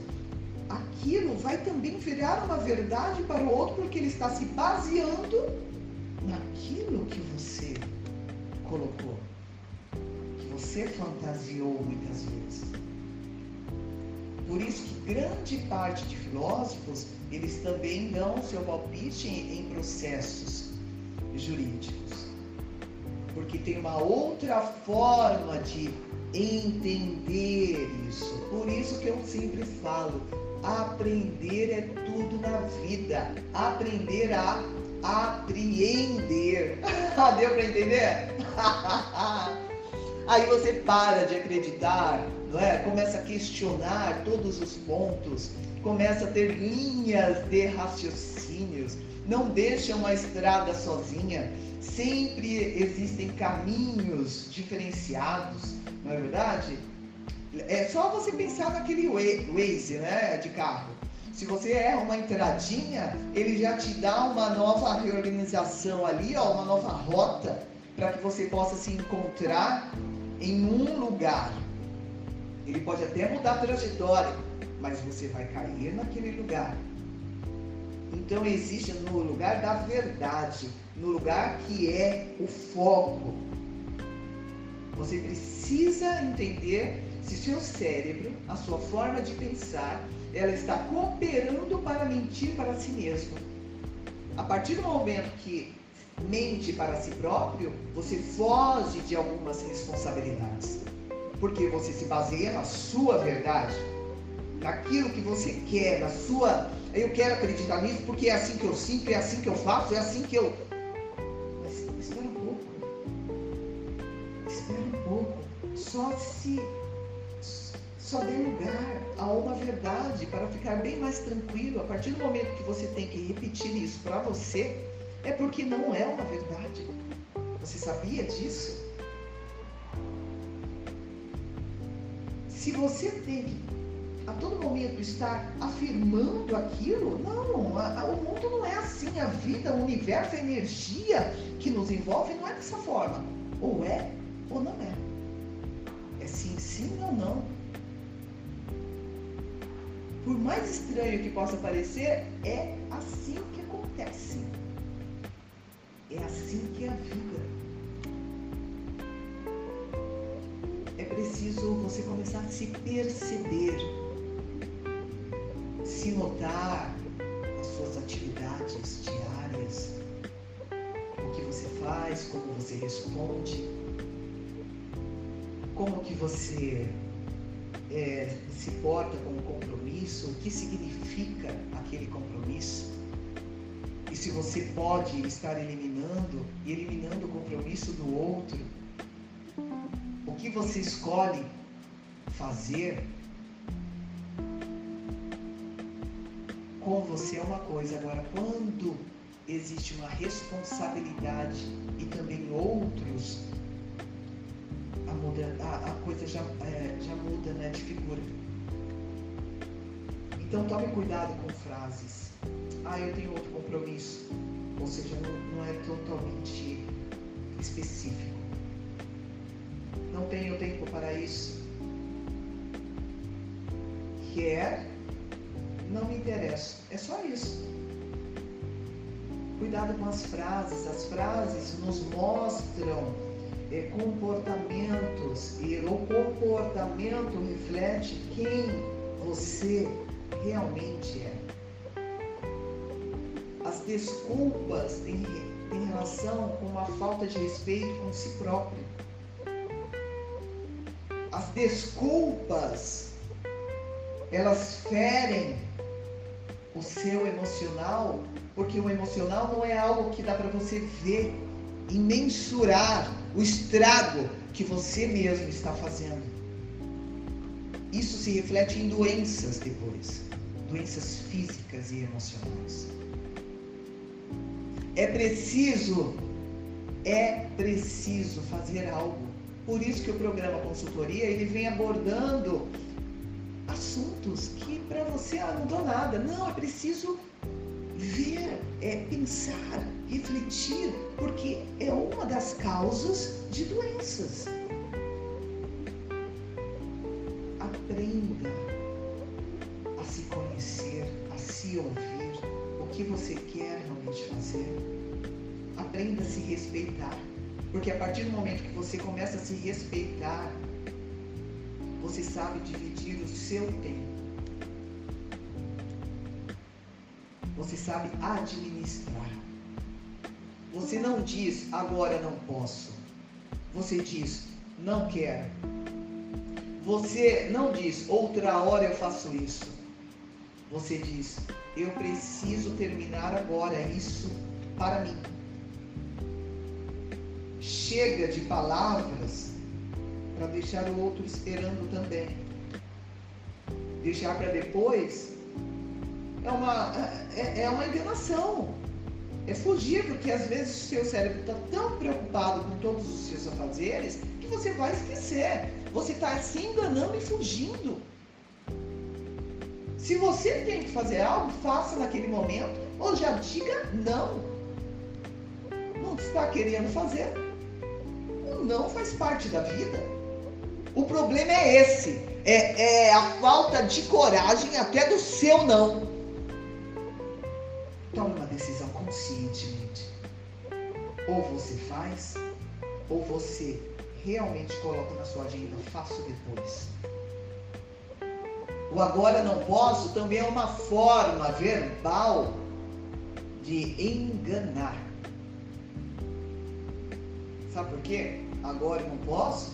aquilo vai também virar uma verdade para o outro, porque ele está se baseando naquilo que você colocou, que você fantasiou muitas vezes. Por isso que grande parte de filósofos, eles também dão seu palpite em, processos jurídicos. Porque tem uma outra forma de entender isso. Por isso que eu sempre falo, aprender é tudo na vida. Aprender a apreender. *laughs* Deu para entender? *laughs* Aí você para de acreditar não é? Começa a questionar todos os pontos, começa a ter linhas de raciocínios, não deixa uma estrada sozinha, sempre existem caminhos diferenciados, não é verdade? É só você pensar naquele Waze, né, de carro. Se você erra uma entradinha, ele já te dá uma nova reorganização ali, ó, uma nova rota para que você possa se encontrar em um lugar. Ele pode até mudar a trajetória, mas você vai cair naquele lugar. Então existe no lugar da verdade, no lugar que é o foco. Você precisa entender se seu cérebro, a sua forma de pensar, ela está cooperando para mentir para si mesmo. A partir do momento que mente para si próprio, você foge de algumas responsabilidades porque você se baseia na sua verdade, naquilo que você quer, na sua. Eu quero acreditar nisso porque é assim que eu sinto, é assim que eu faço, é assim que eu. Mas espera um pouco. Espera um pouco. Só se. Só dê lugar a uma verdade para ficar bem mais tranquilo. A partir do momento que você tem que repetir isso para você, é porque não é uma verdade. Você sabia disso? Se você tem que a todo momento estar afirmando aquilo. Não, a, a, o mundo não é assim. A vida, o universo, a energia que nos envolve não é dessa forma. Ou é ou não é. É sim, sim ou não. Por mais estranho que possa parecer, é assim que acontece. É assim que é a vida. É preciso você começar a se perceber, se notar nas suas atividades diárias, o que você faz, como você responde, como que você é, se porta com o compromisso, o que significa aquele compromisso. E se você pode estar eliminando e eliminando o compromisso do outro, o que você escolhe fazer com você é uma coisa. Agora, quando existe uma responsabilidade e também outros, a, muda, a, a coisa já, é, já muda né, de figura. Então tome cuidado com frases. Ah, eu tenho outro compromisso. Ou seja, não, não é totalmente específico. Não tenho tempo para isso. Quer, não me interessa. É só isso. Cuidado com as frases. As frases nos mostram é, comportamentos e o comportamento reflete quem você realmente é. As desculpas têm, relação com a falta de respeito com si próprio. As desculpas, elas ferem o seu emocional, porque o emocional não é algo que dá para você ver e mensurar o estrago que você mesmo está fazendo. Isso se reflete em doenças depois, doenças físicas e emocionais. É preciso, é preciso fazer algo. Por isso que o programa consultoria ele vem abordando assuntos que para você ah, não dão nada. Não, é preciso ver, é pensar, refletir, porque é uma das causas de doenças. Aprenda a se conhecer, a se ouvir, o que você quer realmente fazer. Aprenda a se respeitar, porque a partir do momento que você começa a se respeitar, você sabe dividir o seu tempo Você sabe administrar. Você não diz agora não posso. Você diz não quero. Você não diz outra hora eu faço isso. Você diz eu preciso terminar agora isso para mim. Chega de palavras para deixar o outro esperando também. Deixar para depois é uma, é, é uma enganação. É fugir, porque às vezes o seu cérebro está tão preocupado com todos os seus afazeres que você vai esquecer. Você está se enganando e fugindo. Se você tem que fazer algo, faça naquele momento ou já diga não. Não está querendo fazer. Não faz parte da vida. O problema é esse. É, é a falta de coragem até do seu não. Tome uma decisão conscientemente. Ou você faz, ou você realmente coloca na sua agenda, faço depois. O agora não posso também é uma forma verbal de enganar. Sabe por quê? Agora eu não posso.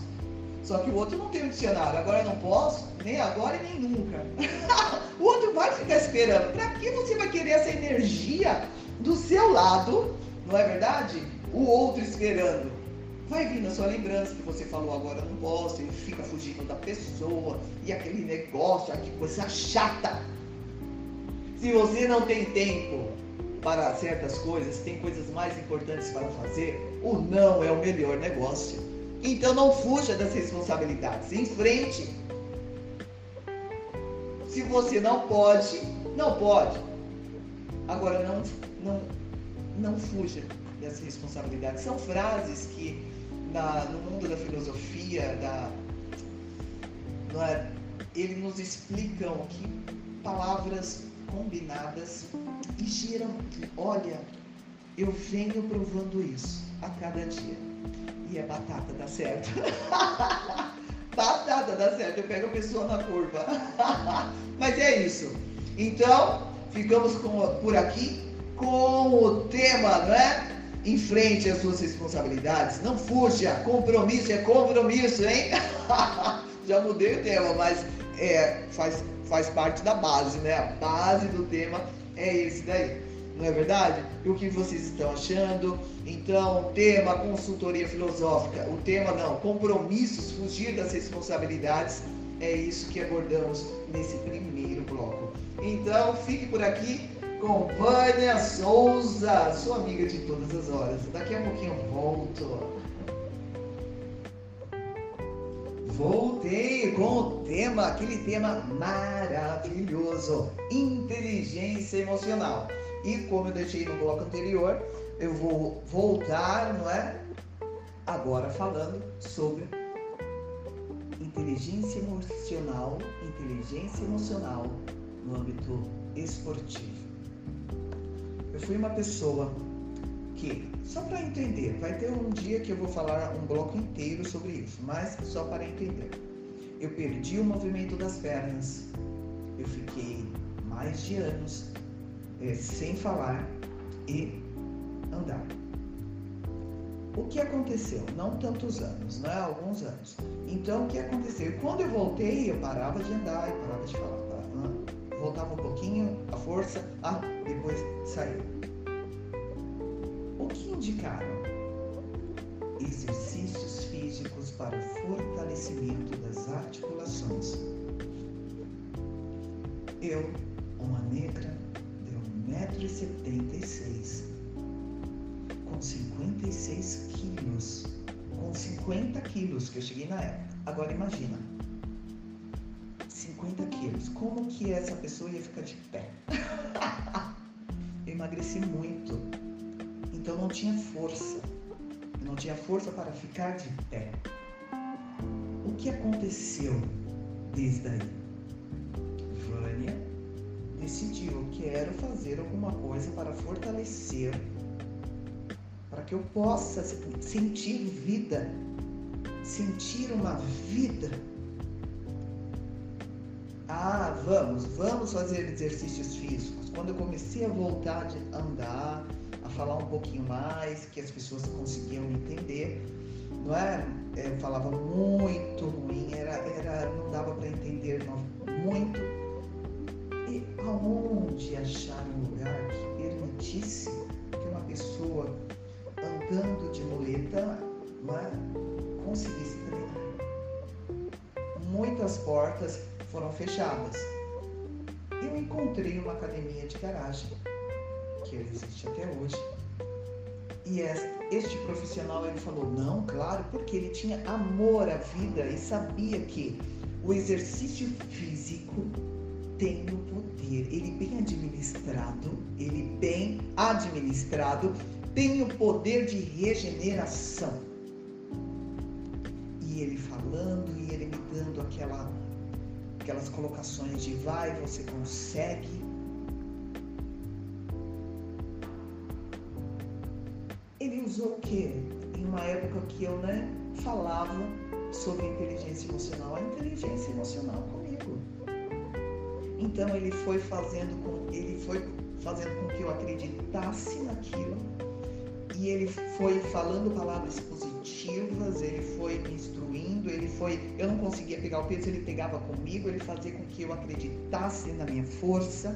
Só que o outro não tem um dicionário. Agora eu não posso, nem agora e nem nunca. *laughs* o outro vai ficar esperando. Para que você vai querer essa energia do seu lado, não é verdade? O outro esperando. Vai vir na sua lembrança que você falou agora não posso, e fica fugindo da pessoa, e aquele negócio, que coisa chata. Se você não tem tempo para certas coisas, tem coisas mais importantes para fazer, o não é o melhor negócio. Então não fuja das responsabilidades, enfrente Se você não pode, não pode. Agora não, não, não fuja dessa responsabilidade. São frases que na, no mundo da filosofia, da, é, ele nos explicam que palavras combinadas e giram. Olha, eu venho provando isso a cada dia. E a batata dá certo. *laughs* batata dá certo, eu pego a pessoa na curva. *laughs* Mas é isso. Então, ficamos com, por aqui com o tema, não é? Enfrente as suas responsabilidades, não fuja, compromisso é compromisso, hein? *laughs* Já mudei o tema, mas é, faz, faz parte da base, né? A base do tema é esse daí não é verdade? E o que vocês estão achando? Então, tema consultoria filosófica, o tema não, compromissos, fugir das responsabilidades, é isso que abordamos nesse primeiro bloco. Então, fique por aqui com Vânia Souza, sua amiga de todas as horas. Daqui a pouquinho eu volto. Voltei com o tema, aquele tema maravilhoso: inteligência emocional. E como eu deixei no bloco anterior, eu vou voltar, não é? Agora falando sobre inteligência emocional, inteligência emocional no âmbito esportivo. Eu fui uma pessoa que, só para entender, vai ter um dia que eu vou falar um bloco inteiro sobre isso, mas só para entender. Eu perdi o movimento das pernas. Eu fiquei mais de anos é, sem falar e andar. O que aconteceu? Não tantos anos, né? Alguns anos. Então, o que aconteceu? Quando eu voltei, eu parava de andar e parava de falar. Voltava um pouquinho, a força, ah, depois saiu. O que indicaram? Exercícios físicos para o fortalecimento das articulações. Eu, uma negra, 1,76m, com 56 quilos, com 50 quilos que eu cheguei na época. Agora imagina, 50 quilos, como que essa pessoa ia ficar de pé? eu emagreci muito, então não tinha força, não tinha força para ficar de pé. O que aconteceu desde aí? decidiu, quero fazer alguma coisa para fortalecer, para que eu possa sentir vida, sentir uma vida. Ah, vamos, vamos fazer exercícios físicos. Quando eu comecei a voltar a andar, a falar um pouquinho mais, que as pessoas conseguiam entender, não é? é eu falava muito ruim, era, era, não dava para entender fechadas. Eu encontrei uma academia de garagem, que existe até hoje. E este profissional ele falou: não, claro, porque ele tinha amor à vida e sabia que o exercício físico tem o poder, ele bem administrado, ele bem administrado, tem o poder de regeneração. E ele falando e ele me dando aquela, aquelas colocações de vai, você consegue. Ele usou o quê? Em uma época que eu né, falava sobre inteligência emocional, a inteligência emocional comigo então ele foi fazendo com ele foi fazendo com que eu acreditasse naquilo e ele foi falando palavras positivas, ele foi me instruindo, ele foi, eu não conseguia pegar o peso, ele pegava comigo, ele fazia com que eu acreditasse na minha força,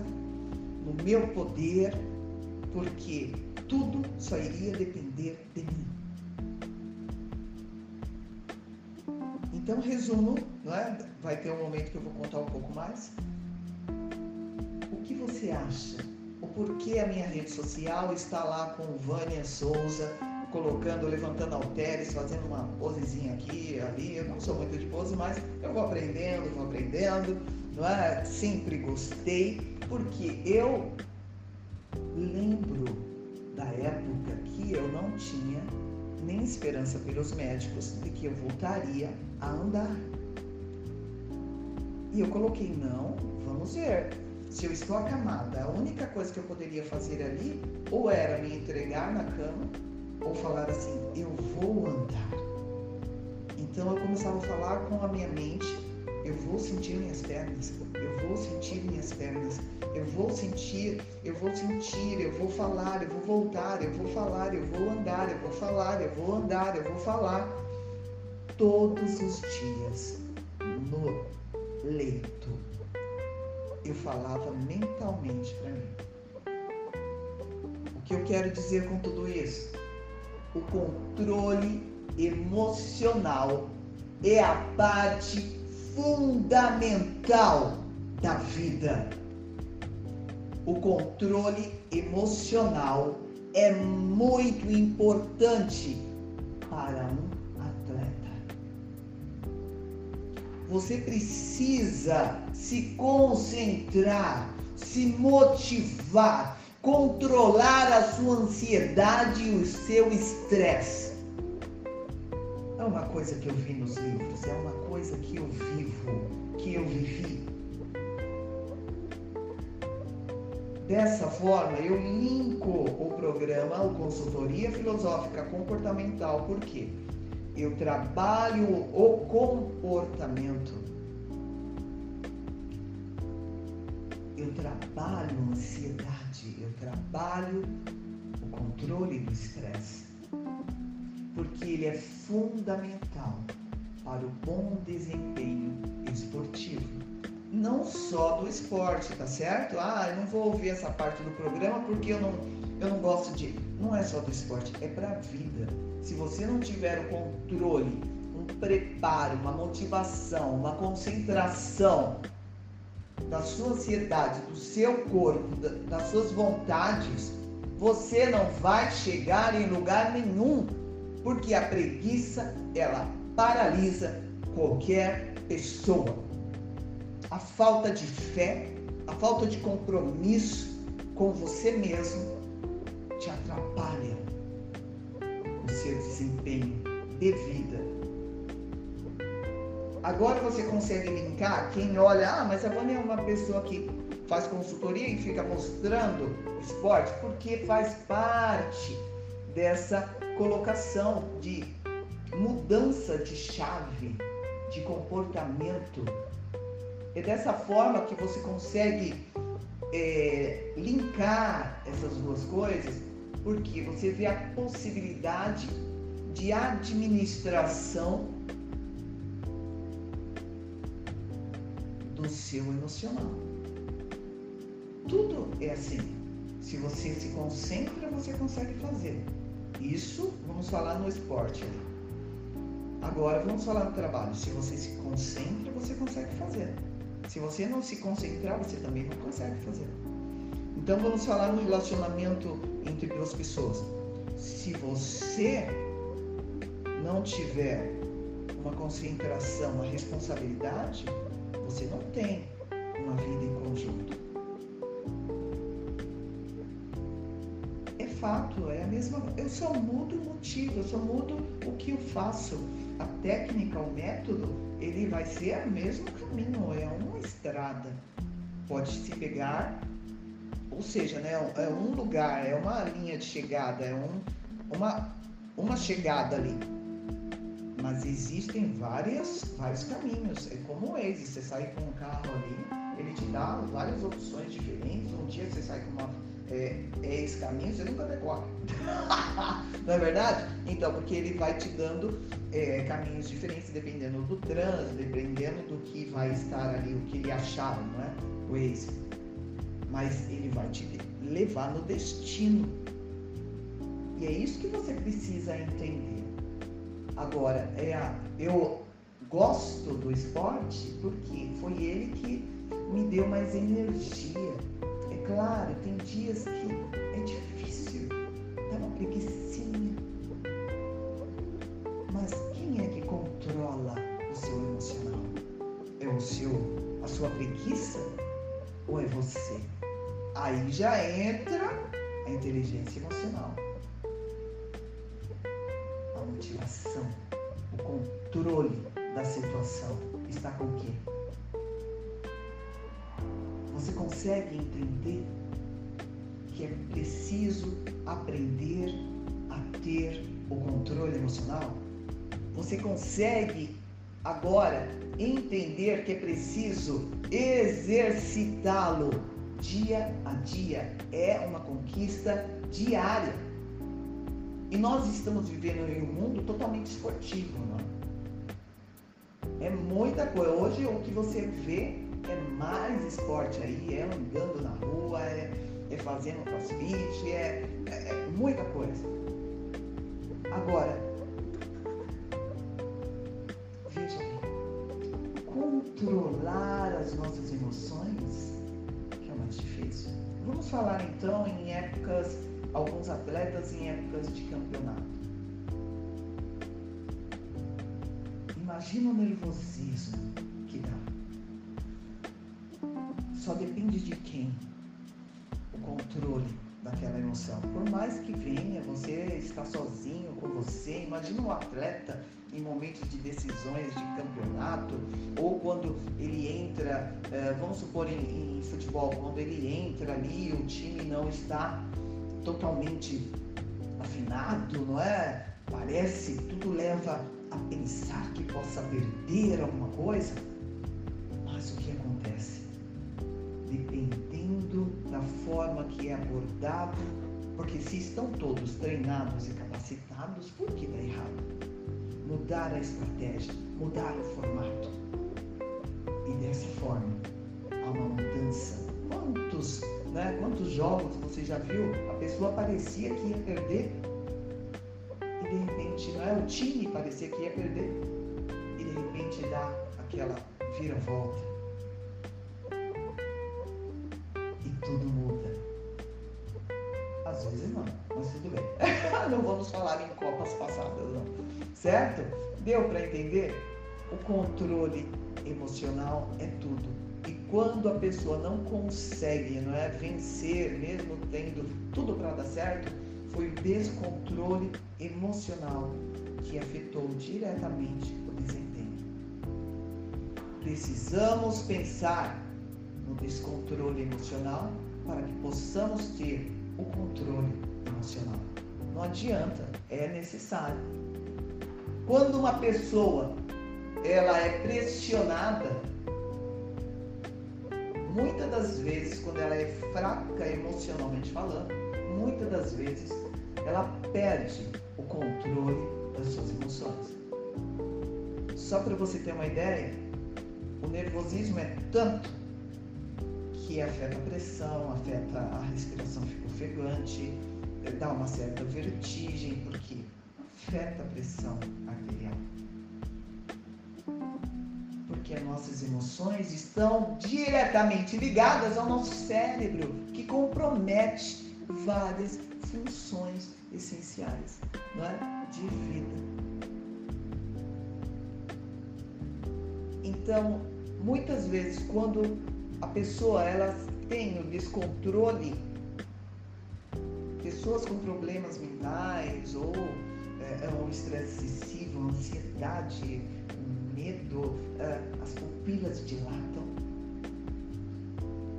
no meu poder, porque tudo só iria depender de mim. Então, resumo, é? vai ter um momento que eu vou contar um pouco mais que você acha? O porquê a minha rede social está lá com Vânia Souza, colocando, levantando halteres, fazendo uma posezinha aqui, ali. Eu não sou muito de pose, mas eu vou aprendendo, vou aprendendo. Não é? Sempre gostei, porque eu lembro da época que eu não tinha nem esperança pelos médicos de que eu voltaria a andar. E eu coloquei, não, vamos ver. Se eu estou acamada, a única coisa que eu poderia fazer ali ou era me entregar na cama ou falar assim, eu vou andar. Então eu começava a falar com a minha mente, eu vou sentir minhas pernas, eu vou sentir minhas pernas, eu vou sentir, eu vou sentir, eu vou falar, eu vou voltar, eu vou falar, eu vou andar, eu vou falar, eu vou andar, eu vou falar. Todos os dias, no leito, eu falava mentalmente para mim. O que eu quero dizer com tudo isso? O controle emocional é a parte fundamental da vida. O controle emocional é muito importante para um atleta. Você precisa se concentrar, se motivar, controlar a sua ansiedade e o seu estresse. É uma coisa que eu vi nos livros, é uma coisa que eu vivo, que eu vivi. Dessa forma, eu linko o programa, o Consultoria Filosófica Comportamental, porque eu trabalho o comportamento, eu trabalho a ansiedade, eu trabalho o controle do estresse, porque ele é fundamental para o bom desempenho esportivo não só do esporte, tá certo? Ah, eu não vou ouvir essa parte do programa porque eu não, eu não gosto de. Não é só do esporte, é para a vida. Se você não tiver o controle, um preparo, uma motivação, uma concentração da sua ansiedade, do seu corpo, das suas vontades, você não vai chegar em lugar nenhum, porque a preguiça ela paralisa qualquer pessoa a falta de fé, a falta de compromisso com você mesmo te atrapalha o seu desempenho de vida. Agora você consegue linkar quem olha, ah, mas a Vânia é uma pessoa que faz consultoria e fica mostrando esporte, porque faz parte dessa colocação de mudança de chave, de comportamento. É dessa forma que você consegue é, linkar essas duas coisas, porque você vê a possibilidade de administração do seu emocional. Tudo é assim. Se você se concentra, você consegue fazer. Isso vamos falar no esporte. Agora vamos falar no trabalho. Se você se concentra, você consegue fazer. Se você não se concentrar, você também não consegue fazer. Então vamos falar no relacionamento entre duas pessoas. Se você não tiver uma concentração, uma responsabilidade, você não tem uma vida em conjunto. É fato, é a mesma. Eu só mudo o motivo, eu só mudo o que eu faço. A técnica, o método, ele vai ser o mesmo caminho, é uma estrada. Pode se pegar, ou seja, né, é um lugar, é uma linha de chegada, é um, uma, uma chegada ali. Mas existem várias, vários caminhos. É como o Waze, você sai com um carro ali, ele te dá várias opções diferentes. Um dia você sai com uma é, é esse caminho, você nunca decora. *laughs* não é verdade? Então, porque ele vai te dando é, caminhos diferentes dependendo do trânsito, dependendo do que vai estar ali, o que ele achava, não é? O ex. Mas ele vai te levar no destino. E é isso que você precisa entender. Agora, é a, eu gosto do esporte porque foi ele que me deu mais energia claro, tem dias que é difícil, dá uma preguiçinha, Mas quem é que controla o seu emocional? É o seu, a sua preguiça ou é você? Aí já entra a inteligência emocional. Motivação, o controle da situação está com o quê? Você consegue entender que é preciso aprender a ter o controle emocional? Você consegue agora entender que é preciso exercitá-lo dia a dia. É uma conquista diária. E nós estamos vivendo em um mundo totalmente esportivo, é? Muita coisa. Hoje o que você vê é mais esporte aí, é andando na rua, é, é fazendo crossfit, é, é, é muita coisa. Agora, veja bem, controlar as nossas emoções que é mais difícil. Vamos falar então em épocas, alguns atletas em épocas de campeonato. Imagina o nervosismo que dá. Só depende de quem o controle daquela emoção. Por mais que venha, você está sozinho com você. Imagina um atleta em momentos de decisões de campeonato ou quando ele entra, eh, vamos supor em, em futebol, quando ele entra ali o time não está totalmente afinado, não é? Parece, tudo leva a pensar que possa perder alguma coisa. Mas o que acontece? Dependendo da forma que é abordado, porque se estão todos treinados e capacitados, por que dá errado? Mudar a estratégia, mudar o formato. E dessa forma, há uma mudança. Quantos, né, quantos jogos você já viu? A pessoa parecia que ia perder e de repente, não é? O time parecia que ia perder e de repente dá aquela vira-volta tudo muda. Às vezes não, mas tudo bem. *laughs* não vamos falar em copas passadas, não. Certo? Deu para entender? O controle emocional é tudo. Quando a pessoa não consegue, não é, vencer, mesmo tendo tudo para dar certo, foi o descontrole emocional que afetou diretamente o desempenho. Precisamos pensar no descontrole emocional para que possamos ter o controle emocional. Não adianta, é necessário. Quando uma pessoa ela é pressionada, muitas das vezes, quando ela é fraca emocionalmente falando, muitas das vezes ela perde o controle das suas emoções. Só para você ter uma ideia, o nervosismo é tanto que afeta a pressão, afeta a respiração fica ofegante, dá uma certa vertigem, porque afeta a pressão arterial. Porque as nossas emoções estão diretamente ligadas ao nosso cérebro, que compromete várias funções essenciais é? de vida. Então, muitas vezes, quando a pessoa ela tem o descontrole, pessoas com problemas mentais ou é, é um estresse excessivo, ansiedade, medo, é, as pupilas dilatam.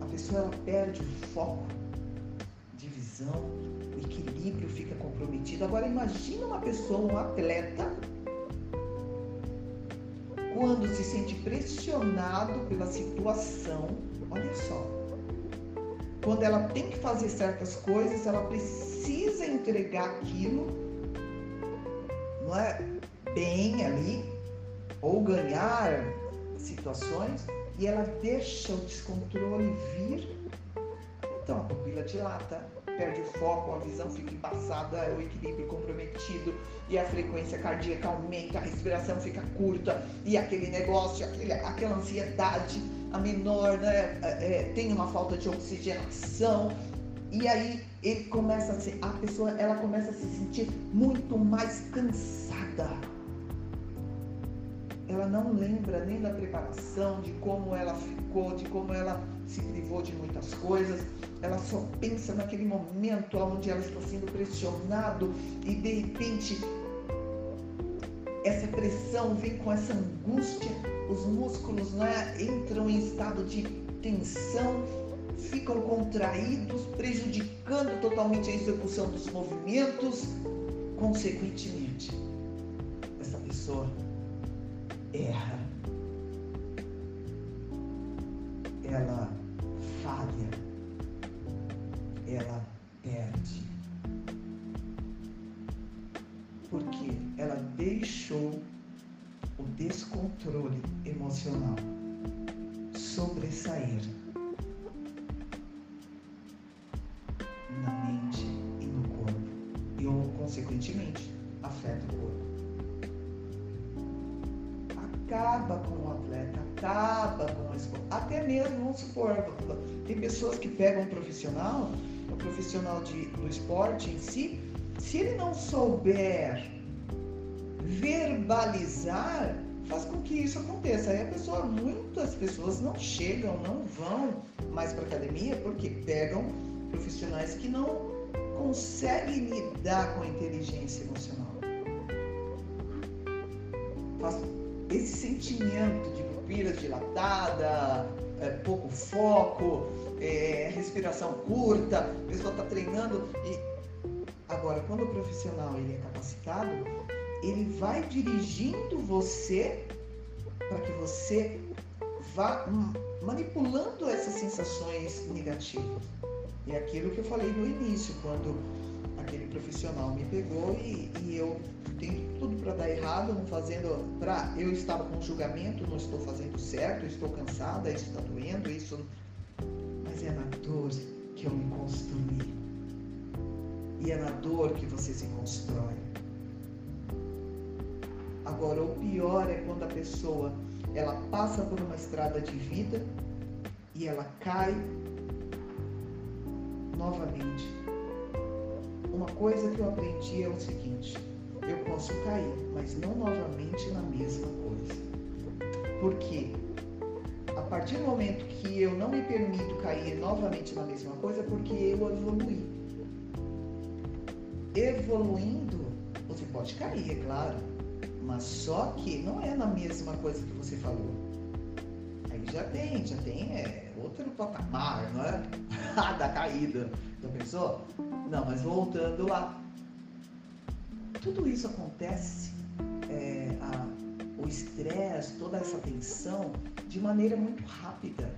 A pessoa ela perde o foco de visão, o equilíbrio fica comprometido. Agora imagina uma pessoa, um atleta, quando se sente pressionado pela situação Olha só. Quando ela tem que fazer certas coisas, ela precisa entregar aquilo, não é? Bem ali, ou ganhar situações, e ela deixa o descontrole vir. Então a pupila dilata, perde o foco, a visão fica embaçada, o equilíbrio comprometido e a frequência cardíaca aumenta, a respiração fica curta e aquele negócio, aquele, aquela ansiedade a menor né, é, é, tem uma falta de oxigenação e aí ele começa a, se, a pessoa ela começa a se sentir muito mais cansada, ela não lembra nem da preparação, de como ela ficou, de como ela se privou de muitas coisas. Ela só pensa naquele momento onde ela está sendo pressionado e de repente essa pressão vem com essa angústia, os músculos né, entram em estado de tensão, ficam contraídos, prejudicando totalmente a execução dos movimentos. Consequentemente, essa pessoa erra, ela falha, ela perde. Porque ela deixou o descontrole emocional sobressair Até mesmo, vamos supor, tem pessoas que pegam um profissional, um profissional de, do esporte em si, se ele não souber verbalizar, faz com que isso aconteça. Aí a pessoa, muitas pessoas não chegam, não vão mais para academia porque pegam profissionais que não conseguem lidar com a inteligência emocional. Faz esse sentimento de pupila dilatada, é, pouco foco, é, respiração curta, a pessoa está treinando e agora quando o profissional ele é capacitado, ele vai dirigindo você para que você vá manipulando essas sensações negativas. E é aquilo que eu falei no início, quando aquele profissional me pegou e, e eu tenho tudo para dar errado, não fazendo. Pra, eu estava com julgamento, não estou fazendo certo, estou cansada, isso está doendo, isso. Mas é na dor que eu me construí. E é na dor que você se constrói. Agora, o pior é quando a pessoa ela passa por uma estrada de vida e ela cai novamente. Uma coisa que eu aprendi é o seguinte: eu posso cair, mas não novamente na mesma coisa. Porque a partir do momento que eu não me permito cair novamente na mesma coisa, é porque eu evoluí. Evoluindo, você pode cair, é claro, mas só que não é na mesma coisa que você falou. Aí já tem, já tem é, outro patamar, não é? *laughs* da caída. Já pensou? Não, mas voltando lá tudo isso acontece, é, a, o estresse, toda essa tensão, de maneira muito rápida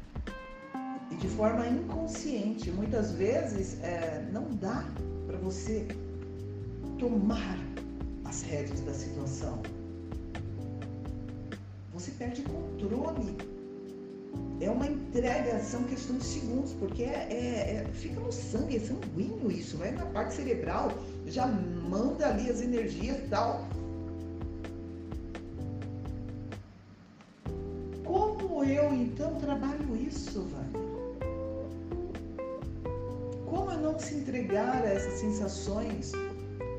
e de forma inconsciente. Muitas vezes é, não dá para você tomar as rédeas da situação. Você perde controle. É uma entrega, são questões de segundos, porque é, é, é, fica no sangue, é sanguíneo isso, vai na parte cerebral já manda ali as energias e tal. Como eu então trabalho isso, Wagner? Como eu não se entregar a essas sensações?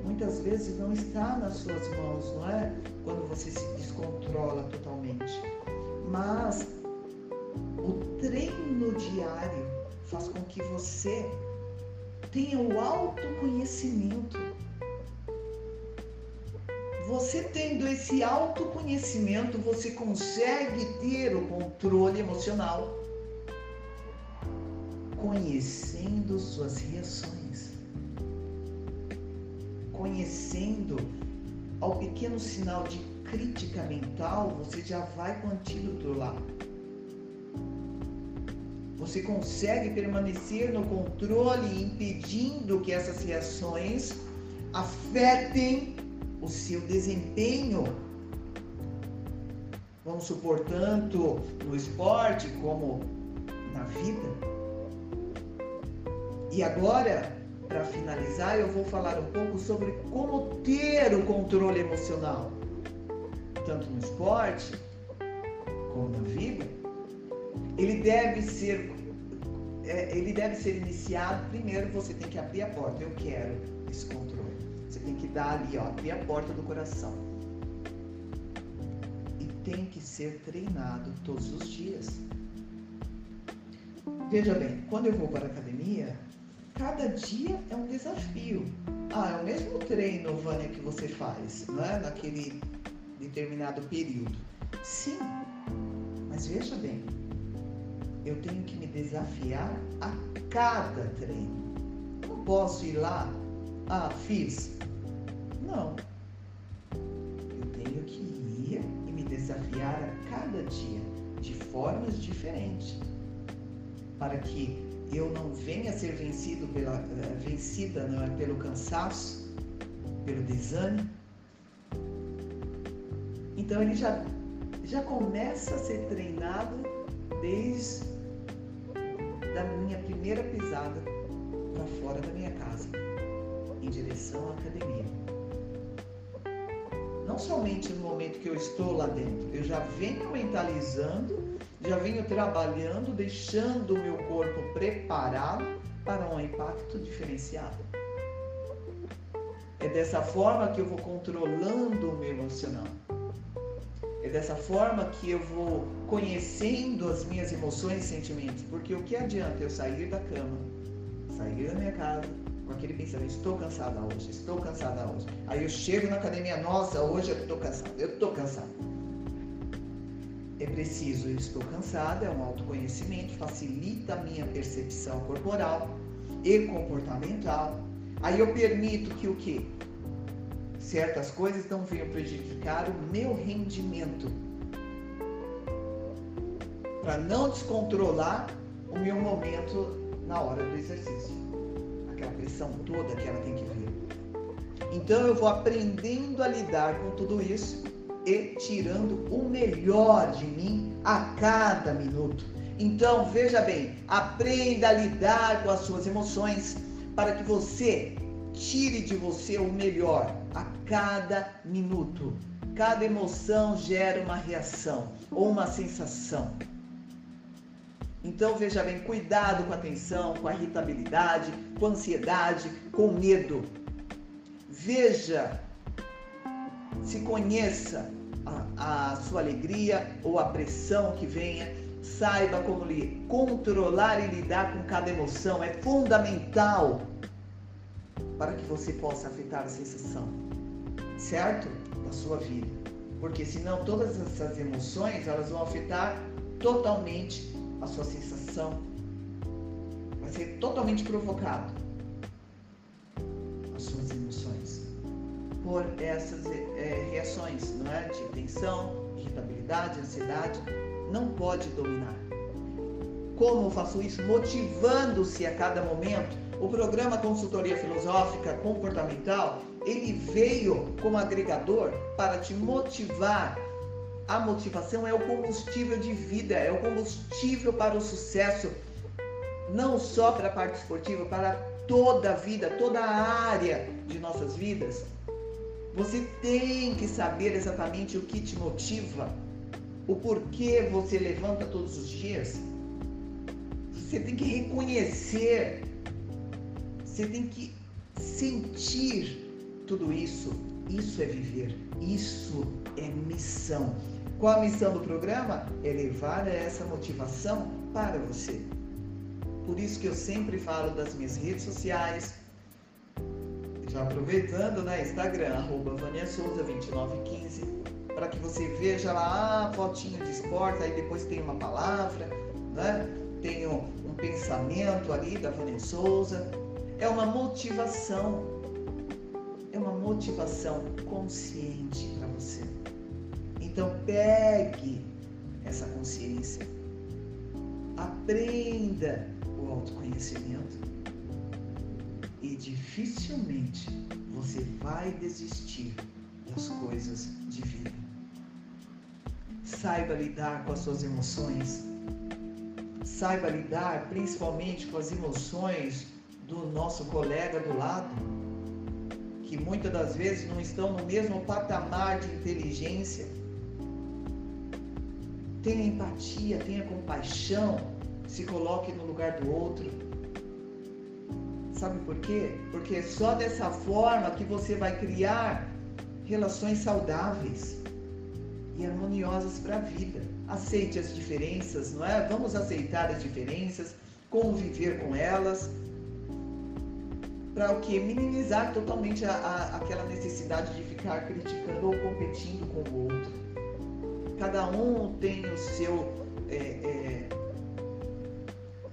Muitas vezes não está nas suas mãos, não é? Quando você se descontrola totalmente. Mas treino diário faz com que você tenha o autoconhecimento. Você tendo esse autoconhecimento, você consegue ter o controle emocional, conhecendo suas reações, conhecendo ao pequeno sinal de crítica mental, você já vai lá você consegue permanecer no controle, impedindo que essas reações afetem o seu desempenho. Vamos supor, tanto no esporte como na vida. E agora, para finalizar, eu vou falar um pouco sobre como ter o controle emocional, tanto no esporte como na vida ele deve ser é, ele deve ser iniciado primeiro você tem que abrir a porta eu quero esse controle você tem que dar ali ó abrir a porta do coração e tem que ser treinado todos os dias. Veja bem, quando eu vou para a academia, cada dia é um desafio. Ah, é o mesmo treino, Vânia, que você faz, não é? Naquele determinado período. Sim, mas veja bem, eu tenho que desafiar a cada treino. Não posso ir lá, ah, fiz. Não. Eu tenho que ir e me desafiar a cada dia, de formas diferentes, para que eu não venha a ser vencido pela, uh, vencida não é, pelo cansaço, pelo desânimo. Então ele já, já começa a ser treinado desde primeira pisada para fora da minha casa, em direção à academia. Não somente no momento que eu estou lá dentro, eu já venho mentalizando já venho trabalhando, deixando o meu corpo preparado para um impacto diferenciado. É dessa forma que eu vou controlando o meu emocional. É dessa forma que eu vou conhecendo as minhas emoções e sentimentos. Porque o que adianta eu sair da cama, sair da minha casa, com aquele pensamento, estou cansada hoje, estou cansada hoje. Aí eu chego na academia, nossa, hoje eu estou cansada, eu estou cansada é preciso, eu estou cansada, é um autoconhecimento, facilita a minha percepção corporal e comportamental. Aí eu permito que o quê? Certas coisas não venham prejudicar o meu rendimento. Para não descontrolar o meu momento na hora do exercício. Aquela pressão toda que ela tem que vir. Então eu vou aprendendo a lidar com tudo isso e tirando o melhor de mim a cada minuto. Então, veja bem, aprenda a lidar com as suas emoções para que você tire de você o melhor a cada minuto. Cada emoção gera uma reação ou uma sensação. Então veja bem, cuidado com a tensão, com a irritabilidade, com a ansiedade, com o medo. Veja, se conheça, a, a sua alegria ou a pressão que venha. Saiba como lhe controlar e lidar com cada emoção. É fundamental para que você possa afetar a sensação, certo? Da sua vida. Porque senão todas essas emoções elas vão afetar totalmente a sua sensação. Vai ser totalmente provocado as suas emoções por essas é, reações, não é? De tensão, irritabilidade, ansiedade, não pode dominar. Como eu faço isso? Motivando-se a cada momento. O programa Consultoria Filosófica Comportamental, ele veio como agregador para te motivar. A motivação é o combustível de vida, é o combustível para o sucesso, não só para a parte esportiva, para toda a vida, toda a área de nossas vidas. Você tem que saber exatamente o que te motiva, o porquê você levanta todos os dias. Você tem que reconhecer, você tem que sentir tudo isso. Isso é viver, isso é missão. Qual a missão do programa? É levar essa motivação para você. Por isso que eu sempre falo das minhas redes sociais, já aproveitando, né? Instagram, arroba Vânia Souza 2915, para que você veja lá a fotinho de esporte, aí depois tem uma palavra, né? Tem um, um pensamento ali da Vânia Souza. É uma motivação. É uma motivação consciente para você. Então pegue essa consciência. Aprenda o autoconhecimento e dificilmente você vai desistir das coisas de vida. Saiba lidar com as suas emoções. Saiba lidar principalmente com as emoções do nosso colega do lado, que muitas das vezes não estão no mesmo patamar de inteligência. Tenha empatia, tenha compaixão, se coloque no lugar do outro Sabe por quê? Porque é só dessa forma que você vai criar relações saudáveis. e harmoniosas para a vida. Aceite as diferenças, não é? Vamos aceitar as diferenças, conviver com elas, para o que? Minimizar totalmente a, a, aquela necessidade de ficar criticando ou competindo com o outro. Cada um tem o seu. É, é,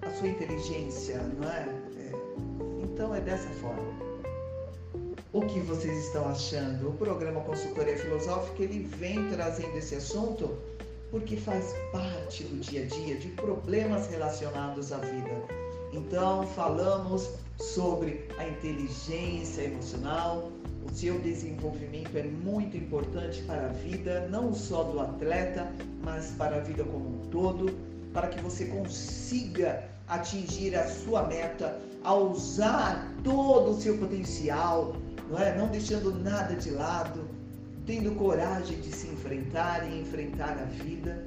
a sua inteligência, não é? é? Então é dessa forma. O que vocês estão achando? O programa Consultoria Filosófica ele vem trazendo esse assunto porque faz parte do dia a dia de problemas relacionados à vida. Então falamos sobre a inteligência emocional. O seu desenvolvimento é muito importante para a vida, não só do atleta, mas para a vida como um todo, para que você consiga atingir a sua meta, a usar todo o seu potencial, não é? Não deixando nada de lado, tendo coragem de se enfrentar e enfrentar a vida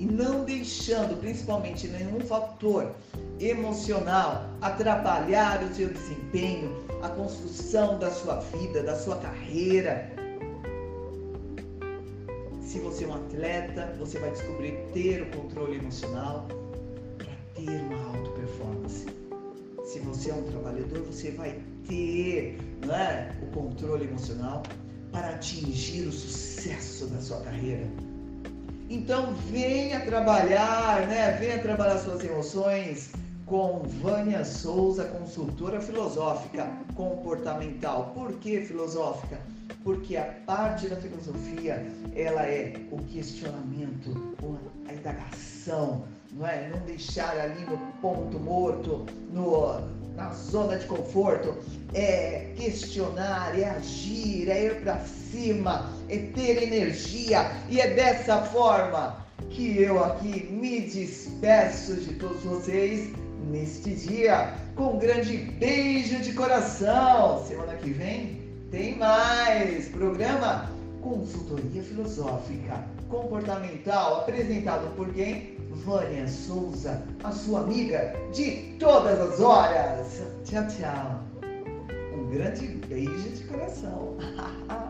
e não deixando principalmente nenhum fator emocional atrapalhar o seu desempenho, a construção da sua vida, da sua carreira. Se você é um atleta, você vai descobrir ter o controle emocional para ter uma alta performance. Se você é um trabalhador, você vai ter é, o controle emocional para atingir o sucesso da sua carreira. Então venha trabalhar, né? Venha trabalhar suas emoções com Vânia Souza, consultora filosófica comportamental. Por que filosófica? Porque a parte da filosofia, ela é o questionamento, a indagação, não é? Não deixar ali no ponto morto, no, na zona de conforto, é questionar, é agir, é ir para cima, é ter energia e é dessa forma que eu aqui me despeço de todos vocês neste dia com um grande beijo de coração. Semana que vem tem mais programa Consultoria Filosófica Comportamental apresentado por quem? Vânia Souza, a sua amiga de todas as horas. Tchau, tchau. Um grande beijo de coração. *laughs*